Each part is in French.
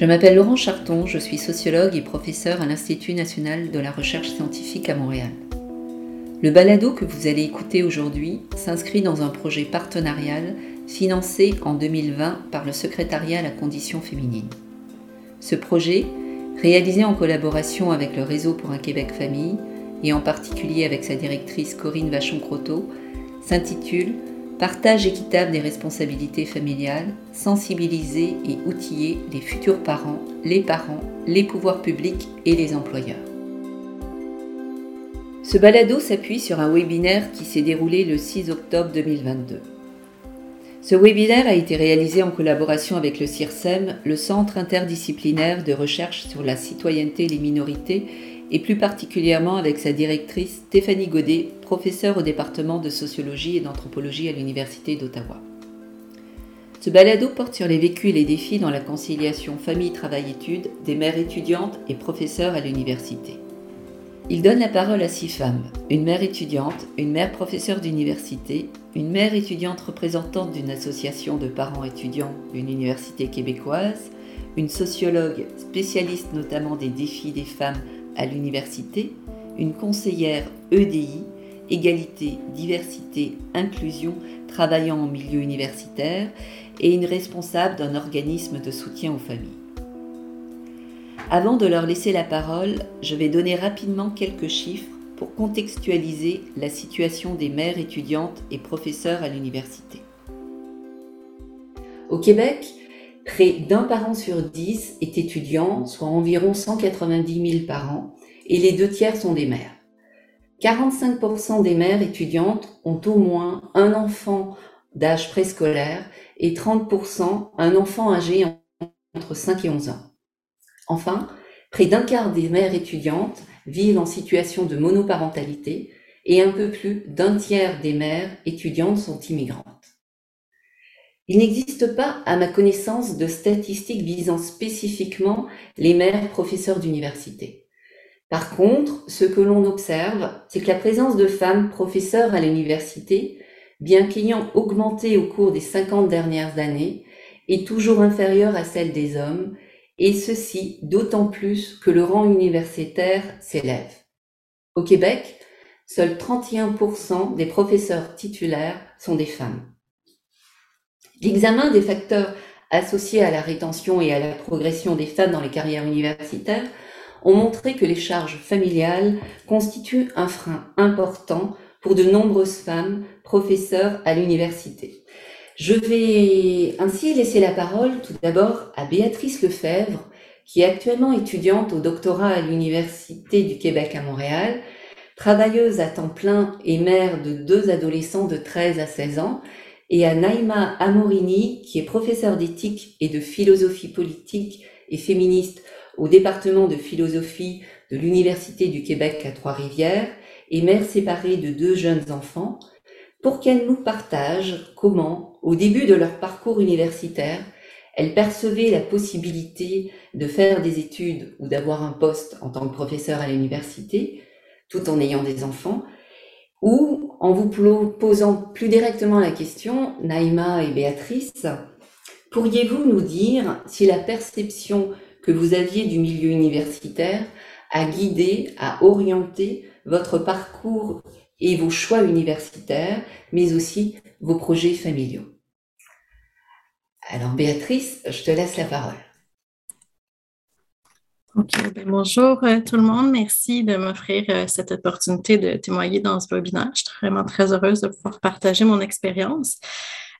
Je m'appelle Laurent Charton, je suis sociologue et professeur à l'Institut national de la recherche scientifique à Montréal. Le balado que vous allez écouter aujourd'hui s'inscrit dans un projet partenarial financé en 2020 par le Secrétariat à la condition féminine. Ce projet, réalisé en collaboration avec le Réseau pour un Québec Famille et en particulier avec sa directrice Corinne Vachon-Croteau, s'intitule Partage équitable des responsabilités familiales, sensibiliser et outiller les futurs parents, les parents, les pouvoirs publics et les employeurs. Ce balado s'appuie sur un webinaire qui s'est déroulé le 6 octobre 2022. Ce webinaire a été réalisé en collaboration avec le CIRSEM, le Centre interdisciplinaire de recherche sur la citoyenneté et les minorités, et plus particulièrement avec sa directrice Stéphanie Godet, professeure au département de sociologie et d'anthropologie à l'Université d'Ottawa. Ce balado porte sur les vécus et les défis dans la conciliation famille-travail-études des mères étudiantes et professeurs à l'université. Il donne la parole à six femmes, une mère étudiante, une mère professeure d'université, une mère étudiante représentante d'une association de parents étudiants d'une université québécoise, une sociologue spécialiste notamment des défis des femmes à l'université, une conseillère EDI, égalité, diversité, inclusion, travaillant en milieu universitaire, et une responsable d'un organisme de soutien aux familles. Avant de leur laisser la parole, je vais donner rapidement quelques chiffres pour contextualiser la situation des mères étudiantes et professeurs à l'université. Au Québec, Près d'un parent sur dix est étudiant, soit environ 190 000 par an, et les deux tiers sont des mères. 45% des mères étudiantes ont au moins un enfant d'âge préscolaire et 30% un enfant âgé entre 5 et 11 ans. Enfin, près d'un quart des mères étudiantes vivent en situation de monoparentalité et un peu plus d'un tiers des mères étudiantes sont immigrantes. Il n'existe pas, à ma connaissance, de statistiques visant spécifiquement les mères professeurs d'université. Par contre, ce que l'on observe, c'est que la présence de femmes professeurs à l'université, bien qu'ayant augmenté au cours des 50 dernières années, est toujours inférieure à celle des hommes, et ceci d'autant plus que le rang universitaire s'élève. Au Québec, seuls 31% des professeurs titulaires sont des femmes. L'examen des facteurs associés à la rétention et à la progression des femmes dans les carrières universitaires ont montré que les charges familiales constituent un frein important pour de nombreuses femmes professeurs à l'université. Je vais ainsi laisser la parole tout d'abord à Béatrice Lefebvre, qui est actuellement étudiante au doctorat à l'Université du Québec à Montréal, travailleuse à temps plein et mère de deux adolescents de 13 à 16 ans, et à Naïma Amorini, qui est professeure d'éthique et de philosophie politique et féministe au département de philosophie de l'Université du Québec à Trois-Rivières et mère séparée de deux jeunes enfants, pour qu'elles nous partagent comment, au début de leur parcours universitaire, elles percevaient la possibilité de faire des études ou d'avoir un poste en tant que professeur à l'université, tout en ayant des enfants, ou en vous posant plus directement la question, Naïma et Béatrice, pourriez-vous nous dire si la perception que vous aviez du milieu universitaire a guidé, a orienté votre parcours et vos choix universitaires, mais aussi vos projets familiaux? Alors Béatrice, je te laisse la parole. OK. Ben, bonjour euh, tout le monde. Merci de m'offrir euh, cette opportunité de témoigner dans ce webinaire. Je suis vraiment très heureuse de pouvoir partager mon expérience.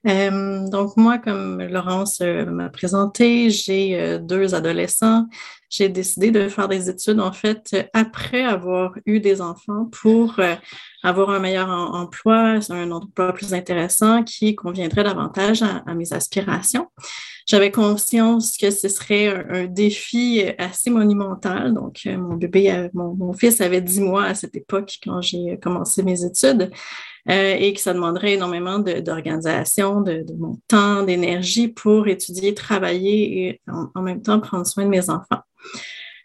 Euh, donc, moi, comme Laurence m'a présenté, j'ai deux adolescents. J'ai décidé de faire des études, en fait, après avoir eu des enfants pour avoir un meilleur emploi, un emploi plus intéressant qui conviendrait davantage à mes aspirations. J'avais conscience que ce serait un, défi assez monumental. Donc, euh, mon bébé, mon, fils avait 10 mois à cette époque quand j'ai commencé mes études euh, et que ça demanderait énormément d'organisation, de, mon temps, d'énergie pour étudier, travailler et en, même temps prendre soin de mes enfants.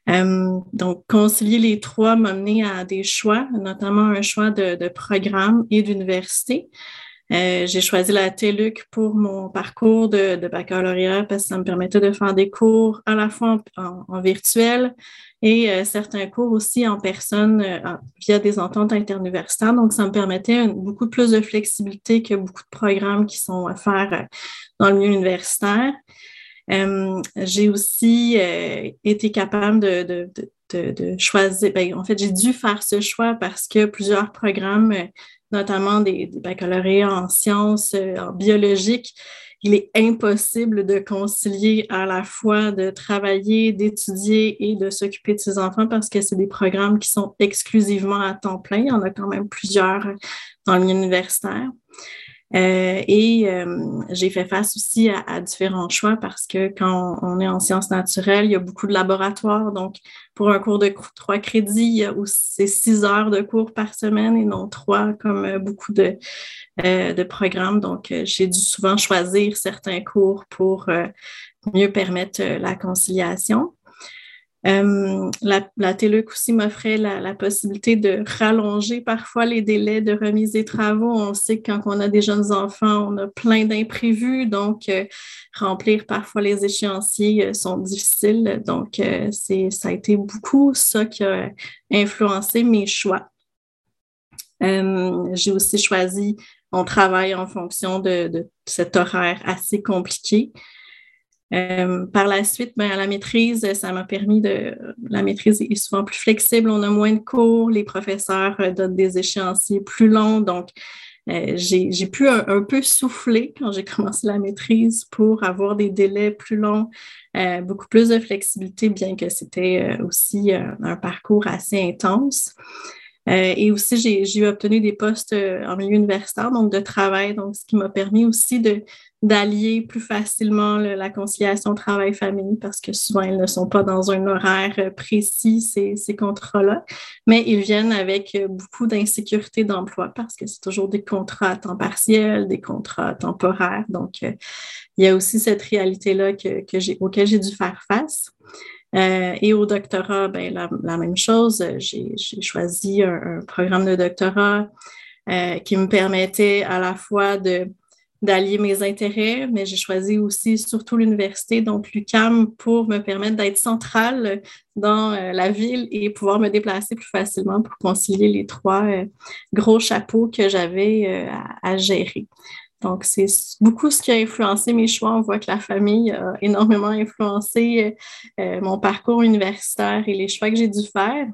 Euh, donc, concilier les trois m'a mené à des choix, notamment un choix de programme et d'université. J'ai choisi la TELUC pour mon parcours de, baccalauréat parce que ça me permettait de faire des cours à la fois en, virtuel et certains cours aussi en personne via des ententes interuniversitaires. Donc, ça me permettait beaucoup plus de flexibilité que beaucoup de programmes qui sont offerts dans le milieu universitaire. j'ai aussi été capable de, choisir. Ben, en fait, j'ai dû faire ce choix parce que plusieurs programmes, euh, notamment des, baccalauréats en sciences, euh, en biologique, il est impossible de concilier à la fois de travailler, d'étudier et de s'occuper de ses enfants parce que c'est des programmes qui sont exclusivement à temps plein. Il y en a quand même plusieurs dans le universitaire. Euh, et euh, j'ai fait face aussi à, différents choix parce que quand on est en sciences naturelles, il y a beaucoup de laboratoires. Donc, pour un cours de trois crédits, aussi six heures de cours par semaine et non trois comme euh, beaucoup de programmes. Donc, j'ai dû souvent choisir certains cours pour mieux permettre la conciliation. Euh, la, TELUC aussi m'offrait la, possibilité de rallonger parfois les délais de remise des travaux. On sait que quand on a des jeunes enfants, on a plein d'imprévus, donc euh, remplir parfois les échéanciers euh, sont difficiles. Donc, ça a été beaucoup ça qui a influencé mes choix. j'ai aussi choisi mon travail en fonction de cet horaire assez compliqué. Euh, par la suite, ben, à la maîtrise, ça m'a permis de. La maîtrise est souvent plus flexible, on a moins de cours, les professeurs euh, donnent des échéanciers plus longs. Donc, euh, j'ai pu un, peu souffler quand j'ai commencé la maîtrise pour avoir des délais plus longs, beaucoup plus de flexibilité, bien que c'était aussi un parcours assez intense. Et aussi, j'ai obtenu des postes en milieu universitaire, donc de travail, donc ce qui m'a permis aussi d'allier plus facilement la conciliation travail-famille parce que souvent, ils ne sont pas dans un horaire euh, précis, ces, ces contrats-là, mais ils viennent avec euh, beaucoup d'insécurité d'emploi parce que c'est toujours des contrats à temps partiel, des contrats temporaires. Donc, euh, il y a aussi cette réalité-là que, que auquel j'ai dû faire face. Et au doctorat, ben, la, même chose. J'ai, choisi un, programme de doctorat qui me permettait à la fois d'allier mes intérêts, mais j'ai choisi aussi surtout l'université, donc l'UCAM, pour me permettre d'être centrale dans euh, la ville et pouvoir me déplacer plus facilement pour concilier les trois euh, gros chapeaux que j'avais euh, à, gérer. Donc, c'est beaucoup ce qui a influencé mes choix. On voit que la famille a énormément influencé mon parcours universitaire et les choix que j'ai dû faire.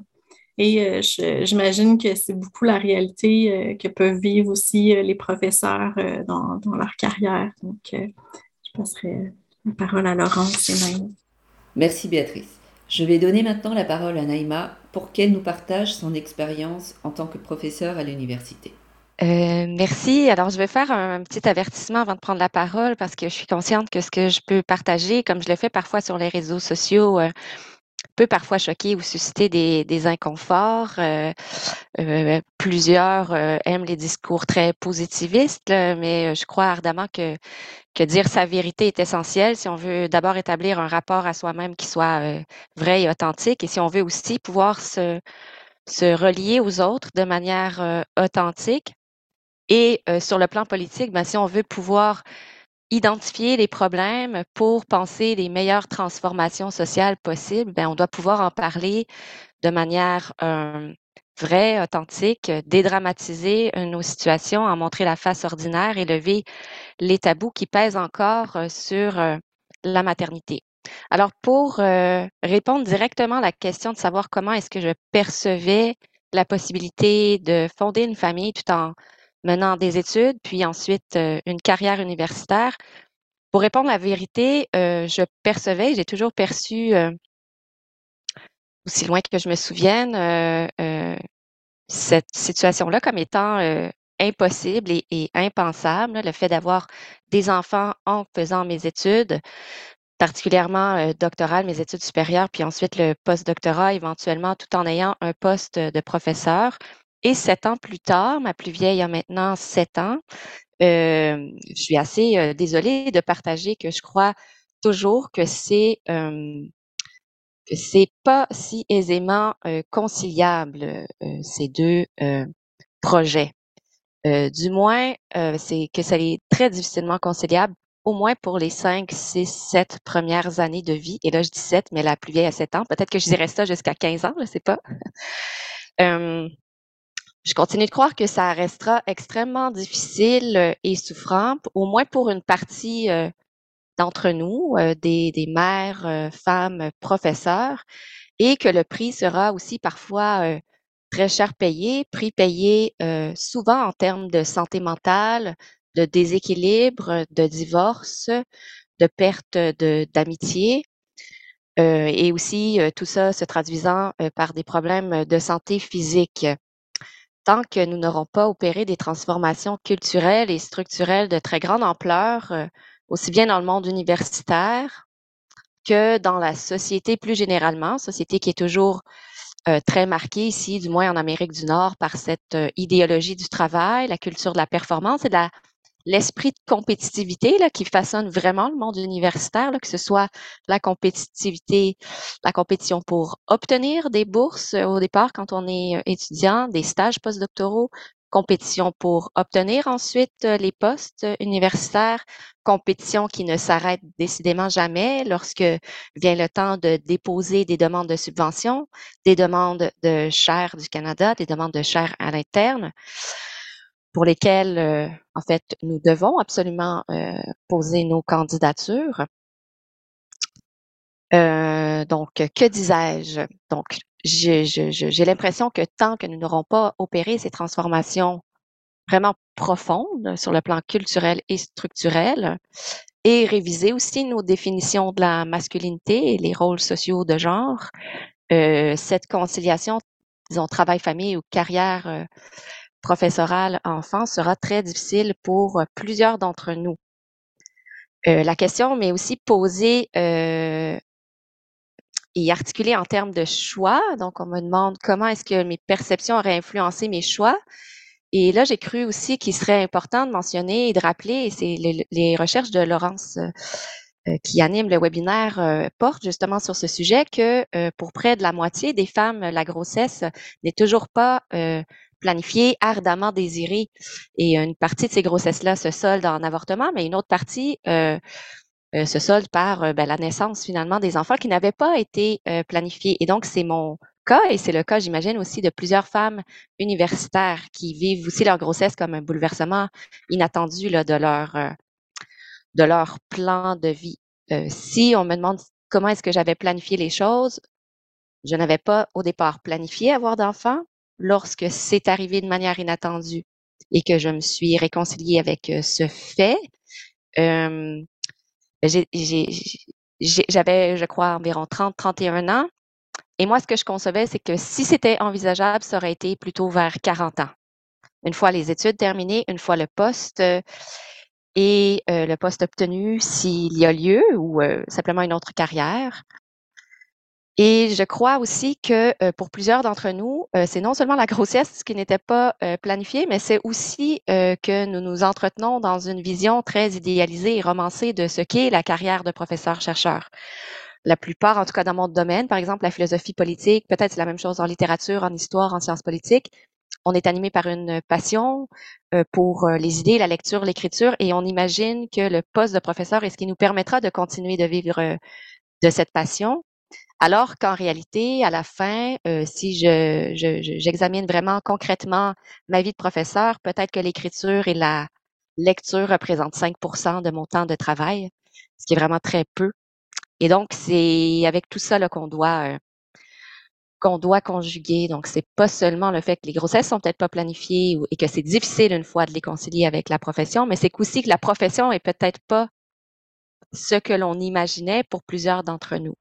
Et euh, j'imagine que c'est beaucoup la réalité euh, que peuvent vivre aussi euh, les professeurs dans, leur carrière. Donc, je passerai la parole à Laurence et Naïma. Merci Béatrice. Je vais donner maintenant la parole à Naïma pour qu'elle nous partage son expérience en tant que professeur à l'université. Merci. Alors, je vais faire un petit avertissement avant de prendre la parole parce que je suis consciente que ce que je peux partager, comme je le fais parfois sur les réseaux sociaux, peut parfois choquer ou susciter des, des inconforts. Euh, euh, plusieurs euh, aiment les discours très positivistes, mais je crois ardemment que, que dire sa vérité est essentiel si on veut d'abord établir un rapport à soi-même qui soit vrai et authentique et si on veut aussi pouvoir se, se relier aux autres de manière authentique. Et sur le plan politique, ben, si on veut pouvoir identifier les problèmes pour penser les meilleures transformations sociales possibles, ben, on doit pouvoir en parler de manière vraie, authentique, dédramatiser nos situations, en montrer la face ordinaire et lever les tabous qui pèsent encore sur la maternité. Alors, pour répondre directement à la question de savoir comment est-ce que je percevais la possibilité de fonder une famille tout en menant des études, puis ensuite euh, une carrière universitaire. Pour répondre à la vérité, euh, je percevais, j'ai toujours perçu, euh, aussi loin que je me souvienne, cette situation-là comme étant impossible et, impensable, le fait d'avoir des enfants en faisant mes études, particulièrement doctorales, mes études supérieures, puis ensuite le post-doctorat éventuellement, tout en ayant un poste de professeur. Et sept ans plus tard, ma plus vieille a maintenant sept ans, euh, je suis assez euh, désolée de partager que je crois toujours que c'est euh, c'est pas si aisément conciliable ces deux projets. du moins, c'est que ça est très difficilement conciliable, au moins pour les 5, 6, 7 premières années de vie. Et là, je dis 7, mais la plus vieille a 7 ans. Peut-être que je dirais ça jusqu'à 15 ans, je ne sais pas. je continue de croire que ça restera extrêmement difficile et souffrant, au moins pour une partie d'entre nous, des, des, mères, femmes, professeurs, et que le prix sera aussi parfois très cher payé, prix payé souvent en termes de santé mentale, de déséquilibre, de divorce, de perte d'amitié, et aussi tout ça se traduisant par des problèmes de santé physique. Tant que nous n'aurons pas opéré des transformations culturelles et structurelles de très grande ampleur, aussi bien dans le monde universitaire que dans la société plus généralement, société qui est toujours euh, très marquée ici, du moins en Amérique du Nord, par cette euh, idéologie du travail, la culture de la performance et de l'esprit de compétitivité là, qui façonne vraiment le monde universitaire, là, que ce soit la compétitivité, la compétition pour obtenir des bourses euh, au départ quand on est étudiant, des stages postdoctoraux, compétition pour obtenir ensuite euh, les postes universitaires, compétition qui ne s'arrête décidément jamais lorsque vient le temps de déposer des demandes de subvention, des demandes de chaires du Canada, des demandes de chaires à l'interne pour lesquelles, euh, en fait, nous devons absolument euh, poser nos candidatures. donc, que disais-je? Donc, j'ai l'impression que tant que nous n'aurons pas opéré ces transformations vraiment profondes sur le plan culturel et structurel, et réviser aussi nos définitions de la masculinité et les rôles sociaux de genre, euh, cette conciliation, disons, travail-famille ou carrière euh, professorale enfant sera très difficile pour euh, plusieurs d'entre nous. la question m'est aussi posée et articulé en termes de choix. Donc, on me demande comment est-ce que mes perceptions auraient influencé mes choix. Et là, j'ai cru aussi qu'il serait important de mentionner et de rappeler, et c'est les, recherches de Laurence euh, euh, qui anime le webinaire euh, portent justement sur ce sujet que pour près de la moitié des femmes, la grossesse n'est toujours pas planifiée, ardemment désirée. Et une partie de ces grossesses-là se solde en avortement, mais une autre partie euh, se solde par euh, ben, la naissance finalement des enfants qui n'avaient pas été euh, planifiés. Et donc, c'est mon cas et c'est le cas, j'imagine, aussi de plusieurs femmes universitaires qui vivent aussi leur grossesse comme un bouleversement inattendu là, de, leur, de leur plan de vie. si on me demande comment est-ce que j'avais planifié les choses, je n'avais pas au départ planifié avoir d'enfants. Lorsque c'est arrivé de manière inattendue et que je me suis réconciliée avec ce fait, euh, j'avais, je crois, environ 30, 31 ans. Et moi, ce que je concevais, c'est que si c'était envisageable, ça aurait été plutôt vers 40 ans. Une fois les études terminées, une fois le poste euh, et euh, le poste obtenu, s'il y a lieu, ou euh, simplement une autre carrière. Et je crois aussi que euh, pour plusieurs d'entre nous, euh, c'est non seulement la grossesse qui n'était pas euh, planifiée, mais c'est aussi que nous nous entretenons dans une vision très idéalisée et romancée de ce qu'est la carrière de professeur-chercheur. La plupart, en tout cas dans mon domaine, par exemple la philosophie politique, peut-être c'est la même chose en littérature, en histoire, en sciences politiques, on est animé par une passion pour les idées, la lecture, l'écriture, et on imagine que le poste de professeur est ce qui nous permettra de continuer de vivre de cette passion alors qu'en réalité, à la fin, euh, si je, j'examine vraiment concrètement ma vie de professeur, peut-être que l'écriture et la lecture représentent 5% de mon temps de travail, ce qui est vraiment très peu. Et donc, c'est avec tout ça qu'on doit euh, qu'on doit conjuguer. Donc, c'est pas seulement le fait que les grossesses sont peut-être pas planifiées et que c'est difficile une fois de les concilier avec la profession, mais c'est aussi que la profession est peut-être pas ce que l'on imaginait pour plusieurs d'entre nous.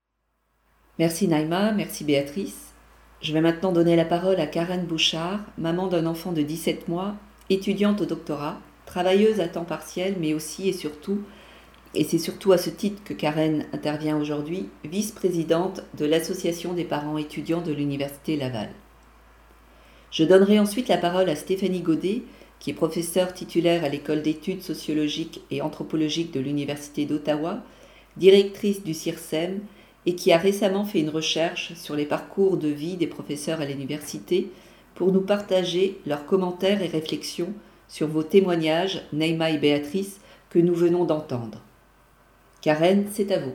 Merci Naïma, merci Béatrice. Je vais maintenant donner la parole à Karen Bouchard, maman d'un enfant de 17 mois, étudiante au doctorat, travailleuse à temps partiel, mais aussi et surtout, et c'est surtout à ce titre que Karen intervient aujourd'hui, vice-présidente de l'Association des parents étudiants de l'Université Laval. Je donnerai ensuite la parole à Stéphanie Godet, qui est professeure titulaire à l'école d'études sociologiques et anthropologiques de l'Université d'Ottawa, directrice du CIRSEM et qui a récemment fait une recherche sur les parcours de vie des professeurs à l'université pour nous partager leurs commentaires et réflexions sur vos témoignages, Neima et Béatrice, que nous venons d'entendre. Karen, c'est à vous.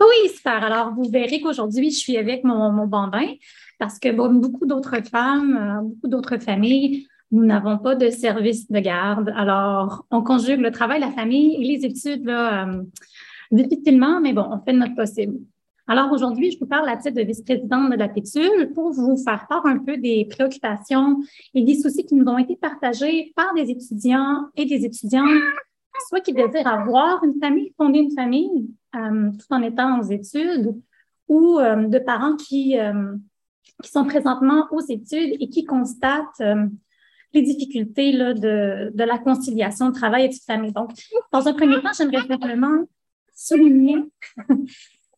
Oui, super. Alors, vous verrez qu'aujourd'hui, je suis avec mon, mon bambin parce que beaucoup d'autres femmes, euh, beaucoup d'autres familles, nous n'avons pas de service de garde. Alors, on conjugue le travail, la famille et les études là, euh, difficilement, mais bon, on fait notre possible. Alors aujourd'hui, je vous parle à titre de vice-présidente de la PETUL pour vous faire part un peu des préoccupations et des soucis qui nous ont été partagés par des étudiants et des étudiantes, soit qui désirent avoir une famille, fonder une famille euh, tout en étant aux études, ou euh, de parents qui, euh, qui sont présentement aux études et qui constatent les difficultés de, de la conciliation travail et de famille. Donc, dans un premier temps, j'aimerais simplement souligner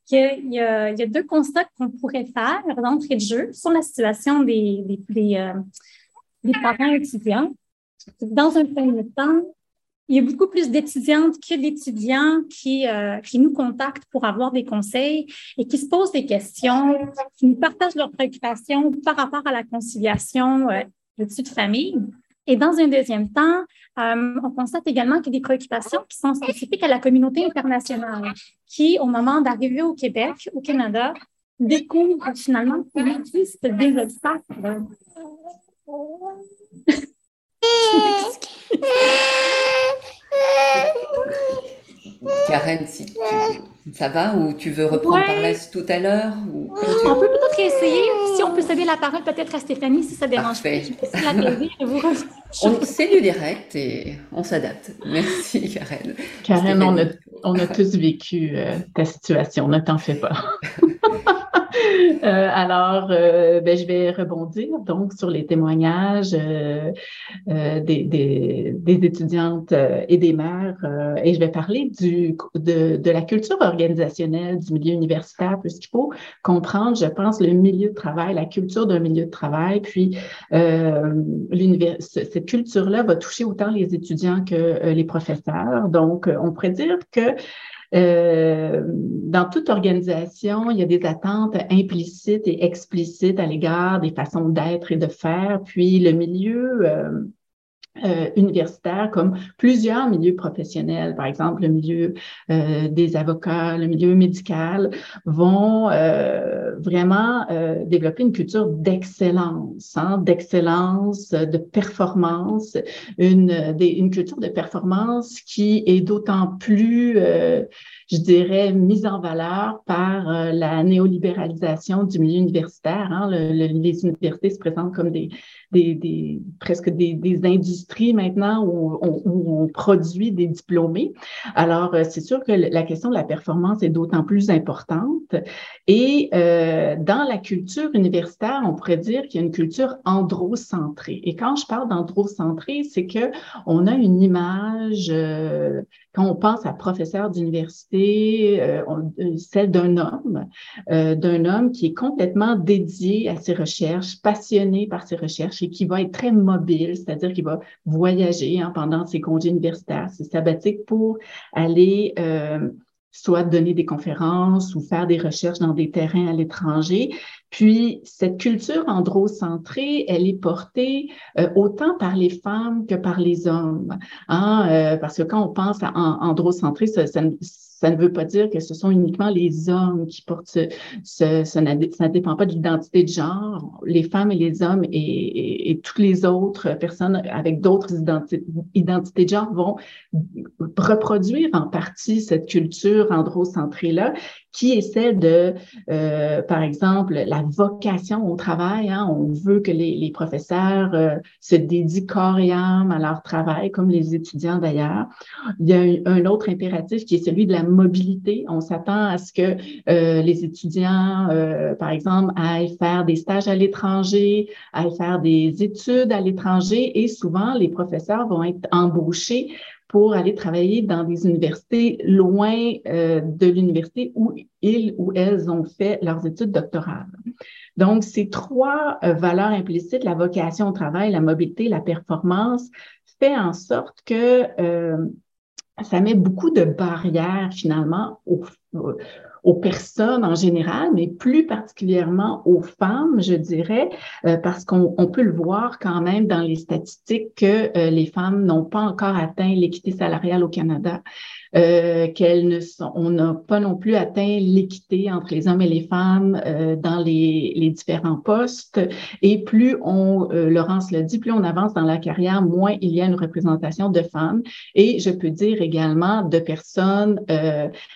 qu'il y, a, deux constats qu'on pourrait faire d'entrée de jeu sur la situation des, euh, des parents étudiants. Dans un premier temps, il y a beaucoup plus d'étudiantes que d'étudiants qui, euh, qui nous contactent pour avoir des conseils et qui se posent des questions, qui nous partagent leurs préoccupations par rapport à la conciliation euh, d'études de famille. Et dans un deuxième temps, euh, on constate également qu'il y a des préoccupations qui sont spécifiques à la communauté internationale, qui, au moment d'arriver au Québec, au Canada, découvrent finalement qu'il existe des obstacles. Karen, si ça va? Ou tu veux reprendre par là tout à l'heure? On peut peut-être essayer. Si on peut céder la parole peut-être à Stéphanie, si ça dérange pas. C'est du direct et on s'adapte. Merci, Karen. Karen, on a, on a, tous vécu euh, ta situation, ne t'en fais pas. Euh, alors, euh, ben, je vais rebondir donc sur les témoignages euh, des, des, des, étudiantes et des mères et je vais parler du, de, de, la culture organisationnelle du milieu universitaire puisqu'il faut comprendre, je pense, le milieu de travail, la culture d'un milieu de travail, puis cette culture-là va toucher autant les étudiants que les professeurs. Donc, on pourrait dire que euh, dans toute organisation, il y a des attentes implicites et explicites à l'égard des façons d'être et de faire. Puis le milieu euh, universitaires comme plusieurs milieux professionnels, par exemple le milieu euh, des avocats, le milieu médical, vont euh, vraiment euh, développer une culture d'excellence, hein, d'excellence, de performance, une, une culture de performance qui est d'autant plus, je dirais, mise en valeur par la néolibéralisation du milieu universitaire. Hein, le, les universités se présentent comme des, des, des presque des, des industries maintenant où on, produit des diplômés. Alors, euh, c'est sûr que la question de la performance est d'autant plus importante. Et euh, dans la culture universitaire, on pourrait dire qu'il y a une culture androcentrée. Et quand je parle d'androcentrée, c'est que on a une image euh, quand on pense à professeur d'université, euh, euh, celle d'un homme, euh, d'un homme qui est complètement dédié à ses recherches, passionné par ses recherches et qui va être très mobile, c'est-à-dire qu'il va voyager hein, pendant ses congés universitaires, ses sabbatiques pour aller soit donner des conférences ou faire des recherches dans des terrains à l'étranger. Puis, cette culture androcentrée, elle est portée euh, autant par les femmes que par les hommes. Hein? Euh, parce que quand on pense à androcentré, ça, ça, ça ne veut pas dire que ce sont uniquement les hommes qui portent ce, ce, ça ne dépend pas de l'identité de genre. Les femmes et les hommes et, et, toutes les autres personnes avec d'autres identités, identités de genre vont reproduire en partie cette culture androcentrée-là qui est celle de, euh, par exemple, la vocation au travail. Hein? On veut que les, professeurs euh, se dédient corps et âme à leur travail, comme les étudiants d'ailleurs. Il y a un, autre impératif qui est celui de la mobilité. On s'attend à ce que euh, les étudiants, par exemple, aillent faire des stages à l'étranger, aillent faire des études à l'étranger et souvent les professeurs vont être embauchés pour aller travailler dans des universités loin euh, de l'université où ils ou elles ont fait leurs études doctorales. Donc, ces trois euh, valeurs implicites, la vocation au travail, la mobilité, la performance, fait en sorte que euh, ça met beaucoup de barrières finalement au, aux personnes en général, mais plus particulièrement aux femmes, je dirais, euh, parce qu'on peut le voir quand même dans les statistiques que euh, les femmes n'ont pas encore atteint l'équité salariale au Canada. Euh, qu'elles ne sont, on n'a pas non plus atteint l'équité entre les hommes et les femmes euh, dans les, différents postes. Et plus on, euh, Laurence l'a dit, plus on avance dans la carrière, moins il y a une représentation de femmes. Et je peux dire également de personnes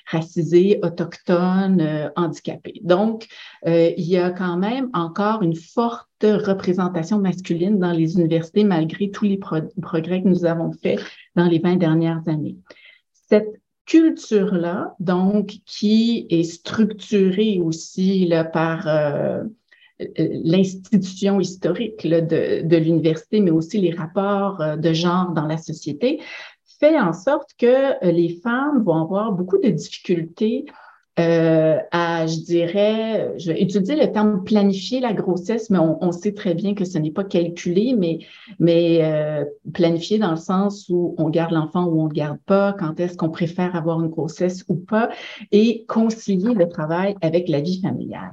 racisées, autochtones, handicapées. Donc, il y a quand même encore une forte représentation masculine dans les universités malgré tous les progrès que nous avons faits dans les 20 dernières années cette culture-là, donc, qui est structurée aussi par euh, l'institution historique de, l'université, mais aussi les rapports euh, de genre dans la société, fait en sorte que euh, les femmes vont avoir beaucoup de difficultés euh, à, je dirais, je vais utiliser le terme planifier la grossesse, mais on, sait très bien que ce n'est pas calculé, mais, mais euh, planifier dans le sens où on garde l'enfant ou on ne garde pas, quand est-ce qu'on préfère avoir une grossesse ou pas, et concilier le travail avec la vie familiale.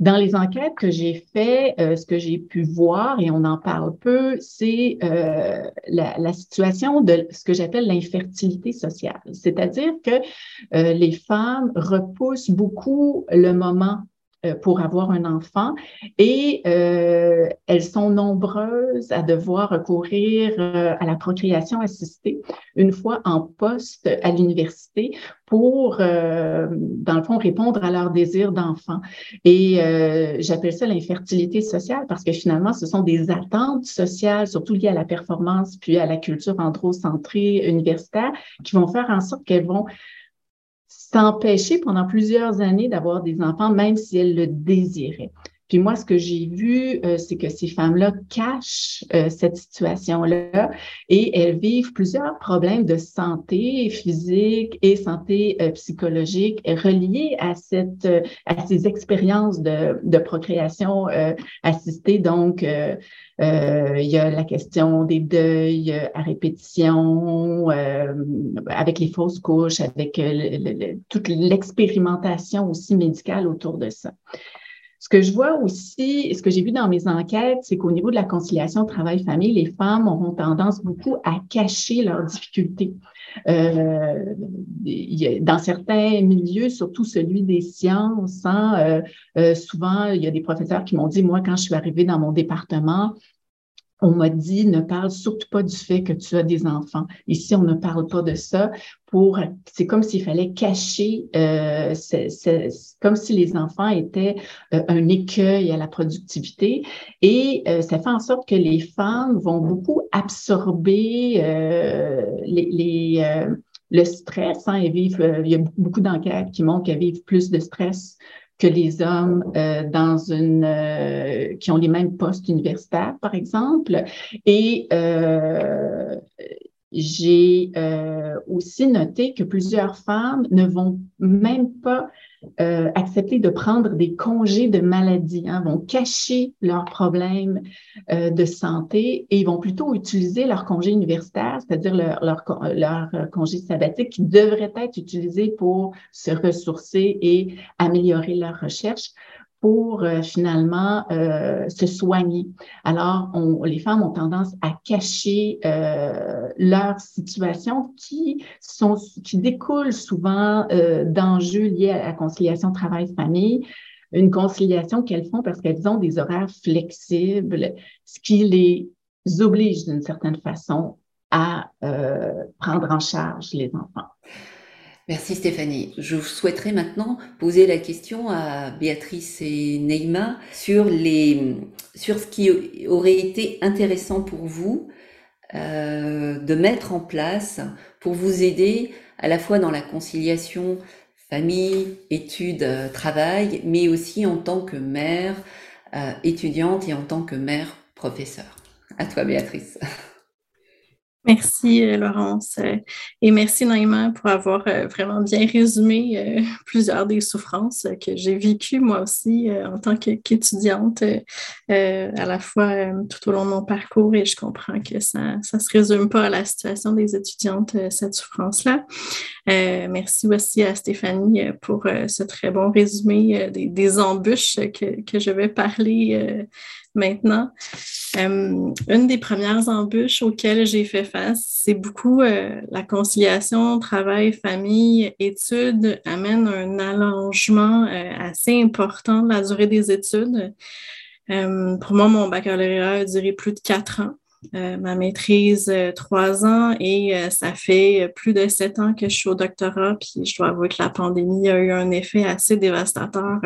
Dans les enquêtes que j'ai faites, euh, ce que j'ai pu voir, et on en parle peu, c'est euh, la, situation de ce que j'appelle l'infertilité sociale. C'est-à-dire que euh, les femmes repoussent beaucoup le moment pour avoir un enfant et euh, elles sont nombreuses à devoir recourir euh, à la procréation assistée une fois en poste à l'université pour, dans le fond, répondre à leur désir d'enfant. Et j'appelle ça l'infertilité sociale parce que finalement, ce sont des attentes sociales, surtout liées à la performance puis à la culture androcentrée universitaire, qui vont faire en sorte qu'elles vont s'empêcher pendant plusieurs années d'avoir des enfants, même si elles le désiraient. Puis moi, ce que j'ai vu, euh, c'est que ces femmes-là cachent euh, cette situation-là et elles vivent plusieurs problèmes de santé physique et santé euh, psychologique reliés à cette, à ces expériences de, de procréation assistée. Donc, il y a la question des deuils à répétition, avec les fausses couches, avec toute l'expérimentation aussi médicale autour de ça. Ce que je vois aussi, ce que j'ai vu dans mes enquêtes, c'est qu'au niveau de la conciliation travail-famille, les femmes auront tendance beaucoup à cacher leurs difficultés. Euh, dans certains milieux, surtout celui des sciences, hein, euh, euh, souvent, il y a des professeurs qui m'ont dit, moi, quand je suis arrivée dans mon département, on m'a dit ne parle surtout pas du fait que tu as des enfants. Ici, on ne parle pas de ça. Pour, c'est comme s'il fallait cacher, euh, comme si les enfants étaient euh, un écueil à la productivité, et euh, ça fait en sorte que les femmes vont beaucoup absorber le stress. Hein, vivent, il y a beaucoup d'enquêtes qui montrent qu'elles vivent plus de stress que les hommes euh, dans une euh, qui ont les mêmes postes universitaires, par exemple. Et euh, j'ai euh, aussi noté que plusieurs femmes ne vont même pas euh, accepter de prendre des congés de maladie, hein, vont cacher leurs problèmes euh, de santé et vont plutôt utiliser leur congé universitaire, c'est-à-dire leur, leur, leur, congé sabbatique qui devrait être utilisé pour se ressourcer et améliorer leur recherche pour euh, finalement euh, se soigner. Alors, les femmes ont tendance à cacher euh, leur situation qui sont qui découlent souvent euh, d'enjeux liés à la conciliation travail-famille, une conciliation qu'elles font parce qu'elles ont des horaires flexibles, ce qui les oblige d'une certaine façon à prendre en charge les enfants. Merci Stéphanie. Je souhaiterais maintenant poser la question à Béatrice et Neymar sur, les, sur ce qui aurait été intéressant pour vous euh, de mettre en place pour vous aider à la fois dans la conciliation famille, études, travail, mais aussi en tant que mère euh, étudiante et en tant que mère professeure. À toi Béatrice. Merci, euh, Laurence. Euh, et merci, Naïma, pour avoir euh, vraiment bien résumé plusieurs des souffrances que j'ai vécues moi aussi en tant qu'étudiante, à la fois tout au long de mon parcours. Et je comprends que ça ne se résume pas à la situation des étudiantes, cette souffrance-là. merci aussi à Stéphanie pour ce très bon résumé des, embûches que, que, je vais parler maintenant. Euh, une des premières embûches auxquelles j'ai fait face, c'est beaucoup euh, la conciliation travail, famille, études amène un allongement euh, assez important de la durée des études. pour moi, mon baccalauréat a duré plus de quatre ans. Ma maîtrise, trois ans, et ça fait plus de sept ans que je suis au doctorat, puis je dois avouer que la pandémie a eu un effet assez dévastateur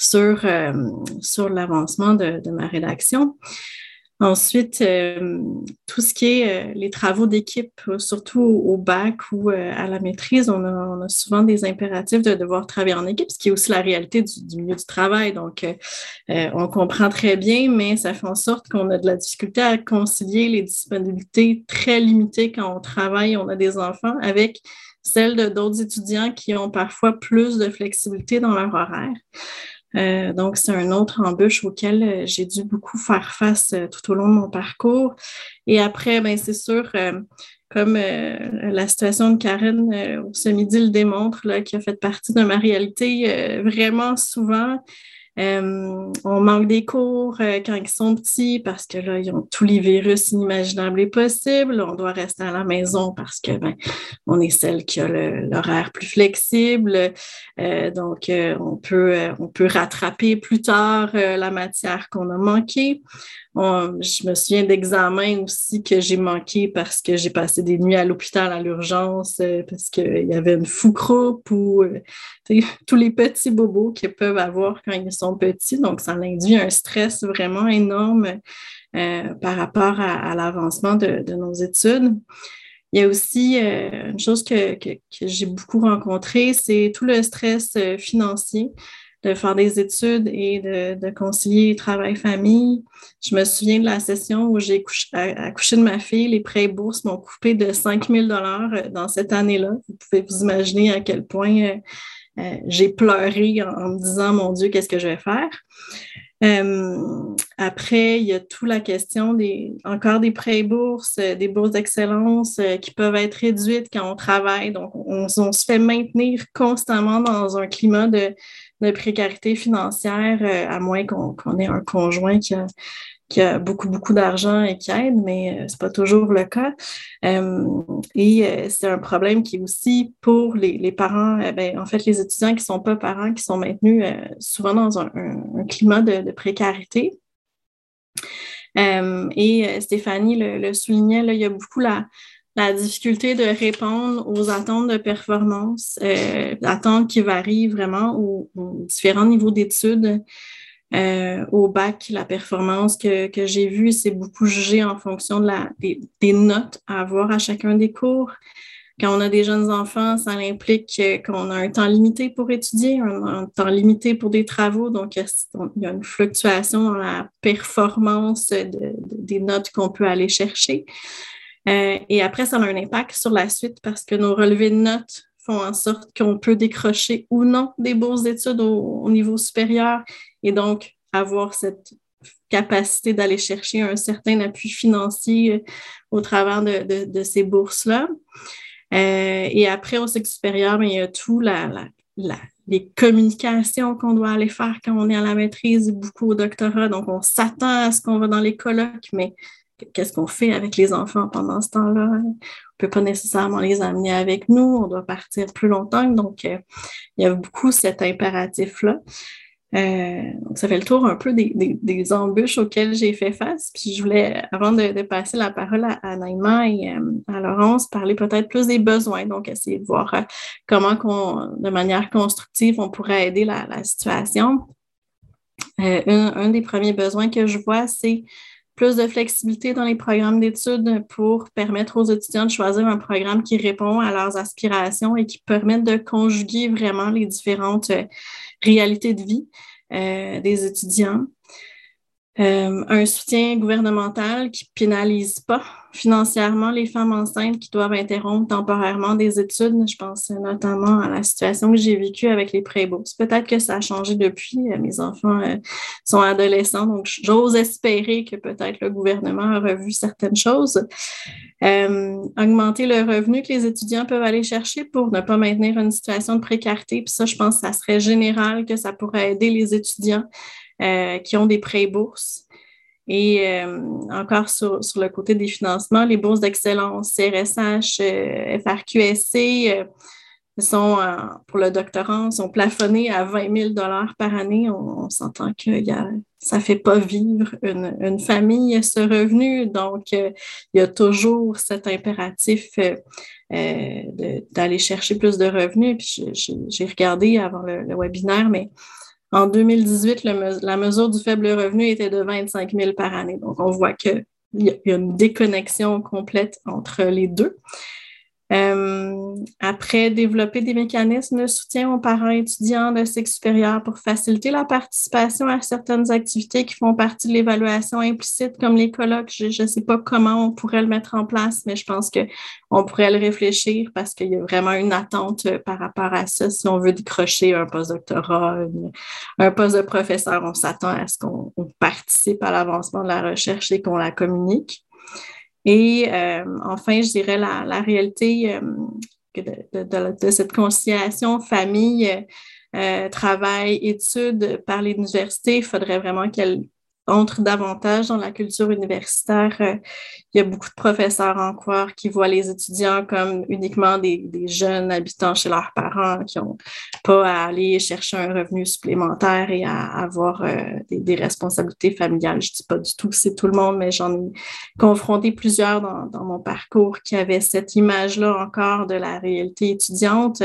sur, euh, sur l'avancement de, ma rédaction. Ensuite, euh, tout ce qui est euh, les travaux d'équipe, surtout au, bac ou à la maîtrise, on a, souvent des impératifs de devoir travailler en équipe, ce qui est aussi la réalité du, milieu du travail. Donc, on comprend très bien, mais ça fait en sorte qu'on a de la difficulté à concilier les disponibilités très limitées quand on travaille, on a des enfants, avec celles d'autres étudiants qui ont parfois plus de flexibilité dans leur horaire. Euh, donc, c'est un autre embûche auquel euh, j'ai dû beaucoup faire face euh, tout au long de mon parcours. Et après, ben, c'est sûr, comme la situation de Karen au ce midi le démontre, là, qui a fait partie de ma réalité vraiment souvent, euh, on manque des cours euh, quand ils sont petits parce que là, ont tous les virus inimaginables et possibles. On doit rester à la maison parce que ben, on est celle qui a l'horaire plus flexible. Euh, donc, on, peut, on peut rattraper plus tard la matière qu'on a manquée je me souviens d'examens aussi que j'ai manqué parce que j'ai passé des nuits à l'hôpital à l'urgence, euh, parce qu'il y avait une fou-croupe ou euh, tous les petits bobos qu'ils peuvent avoir quand ils sont petits. Donc, ça induit un stress vraiment énorme euh, par rapport à, l'avancement de, nos études. Il y a aussi une chose que, que j'ai beaucoup rencontrée, c'est tout le stress financier de faire des études et de, concilier travail-famille. Je me souviens de la session où j'ai accouché de ma fille. Les prêts bourses m'ont coupé de 5 000 euh, dans cette année-là. Vous pouvez vous imaginer à quel point euh, euh, j'ai pleuré en, me disant, mon Dieu, qu'est-ce que je vais faire? après, il y a toute la question des encore des prêts bourses, des bourses d'excellence qui peuvent être réduites quand on travaille. Donc, on, se fait maintenir constamment dans un climat de, de précarité financière, euh, à moins qu'on ait un conjoint qui a, beaucoup, beaucoup d'argent et qui aide, mais euh, ce n'est pas toujours le cas. Euh, et c'est un problème qui est aussi pour les, parents, ben, en fait, les étudiants qui ne sont pas parents, qui sont maintenus souvent dans un, climat de, précarité. et Stéphanie le, le soulignait, il y a beaucoup la, la difficulté de répondre aux attentes de performance, euh, attentes qui varient vraiment aux, différents niveaux d'études. Euh, au bac, la performance que, j'ai vue, c'est beaucoup jugé en fonction des, notes à avoir à chacun des cours. Quand on a des jeunes enfants, ça implique qu'on a un temps limité pour étudier, un, temps limité pour des travaux. Donc, il y a une fluctuation dans la performance des notes qu'on peut aller chercher. Euh, et après, ça a un impact sur la suite parce que nos relevés de notes font en sorte qu'on peut décrocher ou non des bourses d'études au, niveau supérieur et donc avoir cette capacité d'aller chercher un certain appui financier euh, au travers de, ces bourses-là. Euh, et après, au cycle supérieur, mais il y a tout les communications qu'on doit aller faire quand on est à la maîtrise, beaucoup au doctorat. Donc, on s'attend à ce qu'on va dans les colloques, mais qu'est-ce qu'on fait avec les enfants pendant ce temps-là? On ne peut pas nécessairement les amener avec nous, on doit partir plus longtemps. Donc, euh, il y a beaucoup cet impératif-là. Euh, donc, ça fait le tour un peu des, embûches auxquelles j'ai fait face. Puis je voulais, avant de, passer la parole à, Naïma et euh, à Laurence, parler peut-être plus des besoins. Donc, essayer de voir comment, de manière constructive, on pourrait aider la, situation. un, des premiers besoins que je vois, c'est plus de flexibilité dans les programmes d'études pour permettre aux étudiants de choisir un programme qui répond à leurs aspirations et qui permette de conjuguer vraiment les différentes euh, réalités de vie euh, des étudiants. Euh, un soutien gouvernemental qui pénalise pas financièrement les femmes enceintes qui doivent interrompre temporairement des études. Je pense notamment à la situation que j'ai vécue avec les pré-bourses. Peut-être que ça a changé depuis. Euh, mes enfants euh, sont adolescents, donc j'ose espérer que peut-être le gouvernement a revu certaines choses. augmenter le revenu que les étudiants peuvent aller chercher pour ne pas maintenir une situation de précarité. Puis ça, je pense que ça serait général que ça pourrait aider les étudiants qui ont des prêts bourses. Et euh, encore sur, sur, le côté des financements, les bourses d'excellence CRSH, euh, FRQSC sont, pour le doctorant, sont plafonnées à 20 000 par année. On, s'entend que ça ne fait pas vivre une, une, famille ce revenu. Donc, il y a toujours cet impératif d'aller chercher plus de revenus. J'ai regardé avant le webinaire, mais en 2018, la mesure du faible revenu était de 25 000 par année. Donc, on voit qu'il y, a une déconnexion complète entre les deux. Euh, après, développer des mécanismes de soutien aux parents étudiants de cycle supérieur pour faciliter la participation à certaines activités qui font partie de l'évaluation implicite, comme les colloques. Je ne sais pas comment on pourrait le mettre en place, mais je pense qu'on pourrait le réfléchir parce qu'il y a vraiment une attente euh, par rapport à ça. Si on veut décrocher un post-doctorat, un poste de professeur, on s'attend à ce qu'on participe à l'avancement de la recherche et qu'on la communique. Et euh, enfin, je dirais la, réalité euh, de, cette conciliation famille, euh, travail, études par l'université. Il faudrait vraiment qu'elle entre davantage dans la culture universitaire. Euh, il y a beaucoup de professeurs encore qui voient les étudiants comme uniquement des, jeunes habitants chez leurs parents qui n'ont pas à aller chercher un revenu supplémentaire et à avoir euh, des, responsabilités familiales. Je ne dis pas du tout que c'est tout le monde, mais j'en ai confronté plusieurs dans, dans, mon parcours qui avaient cette image-là encore de la réalité étudiante.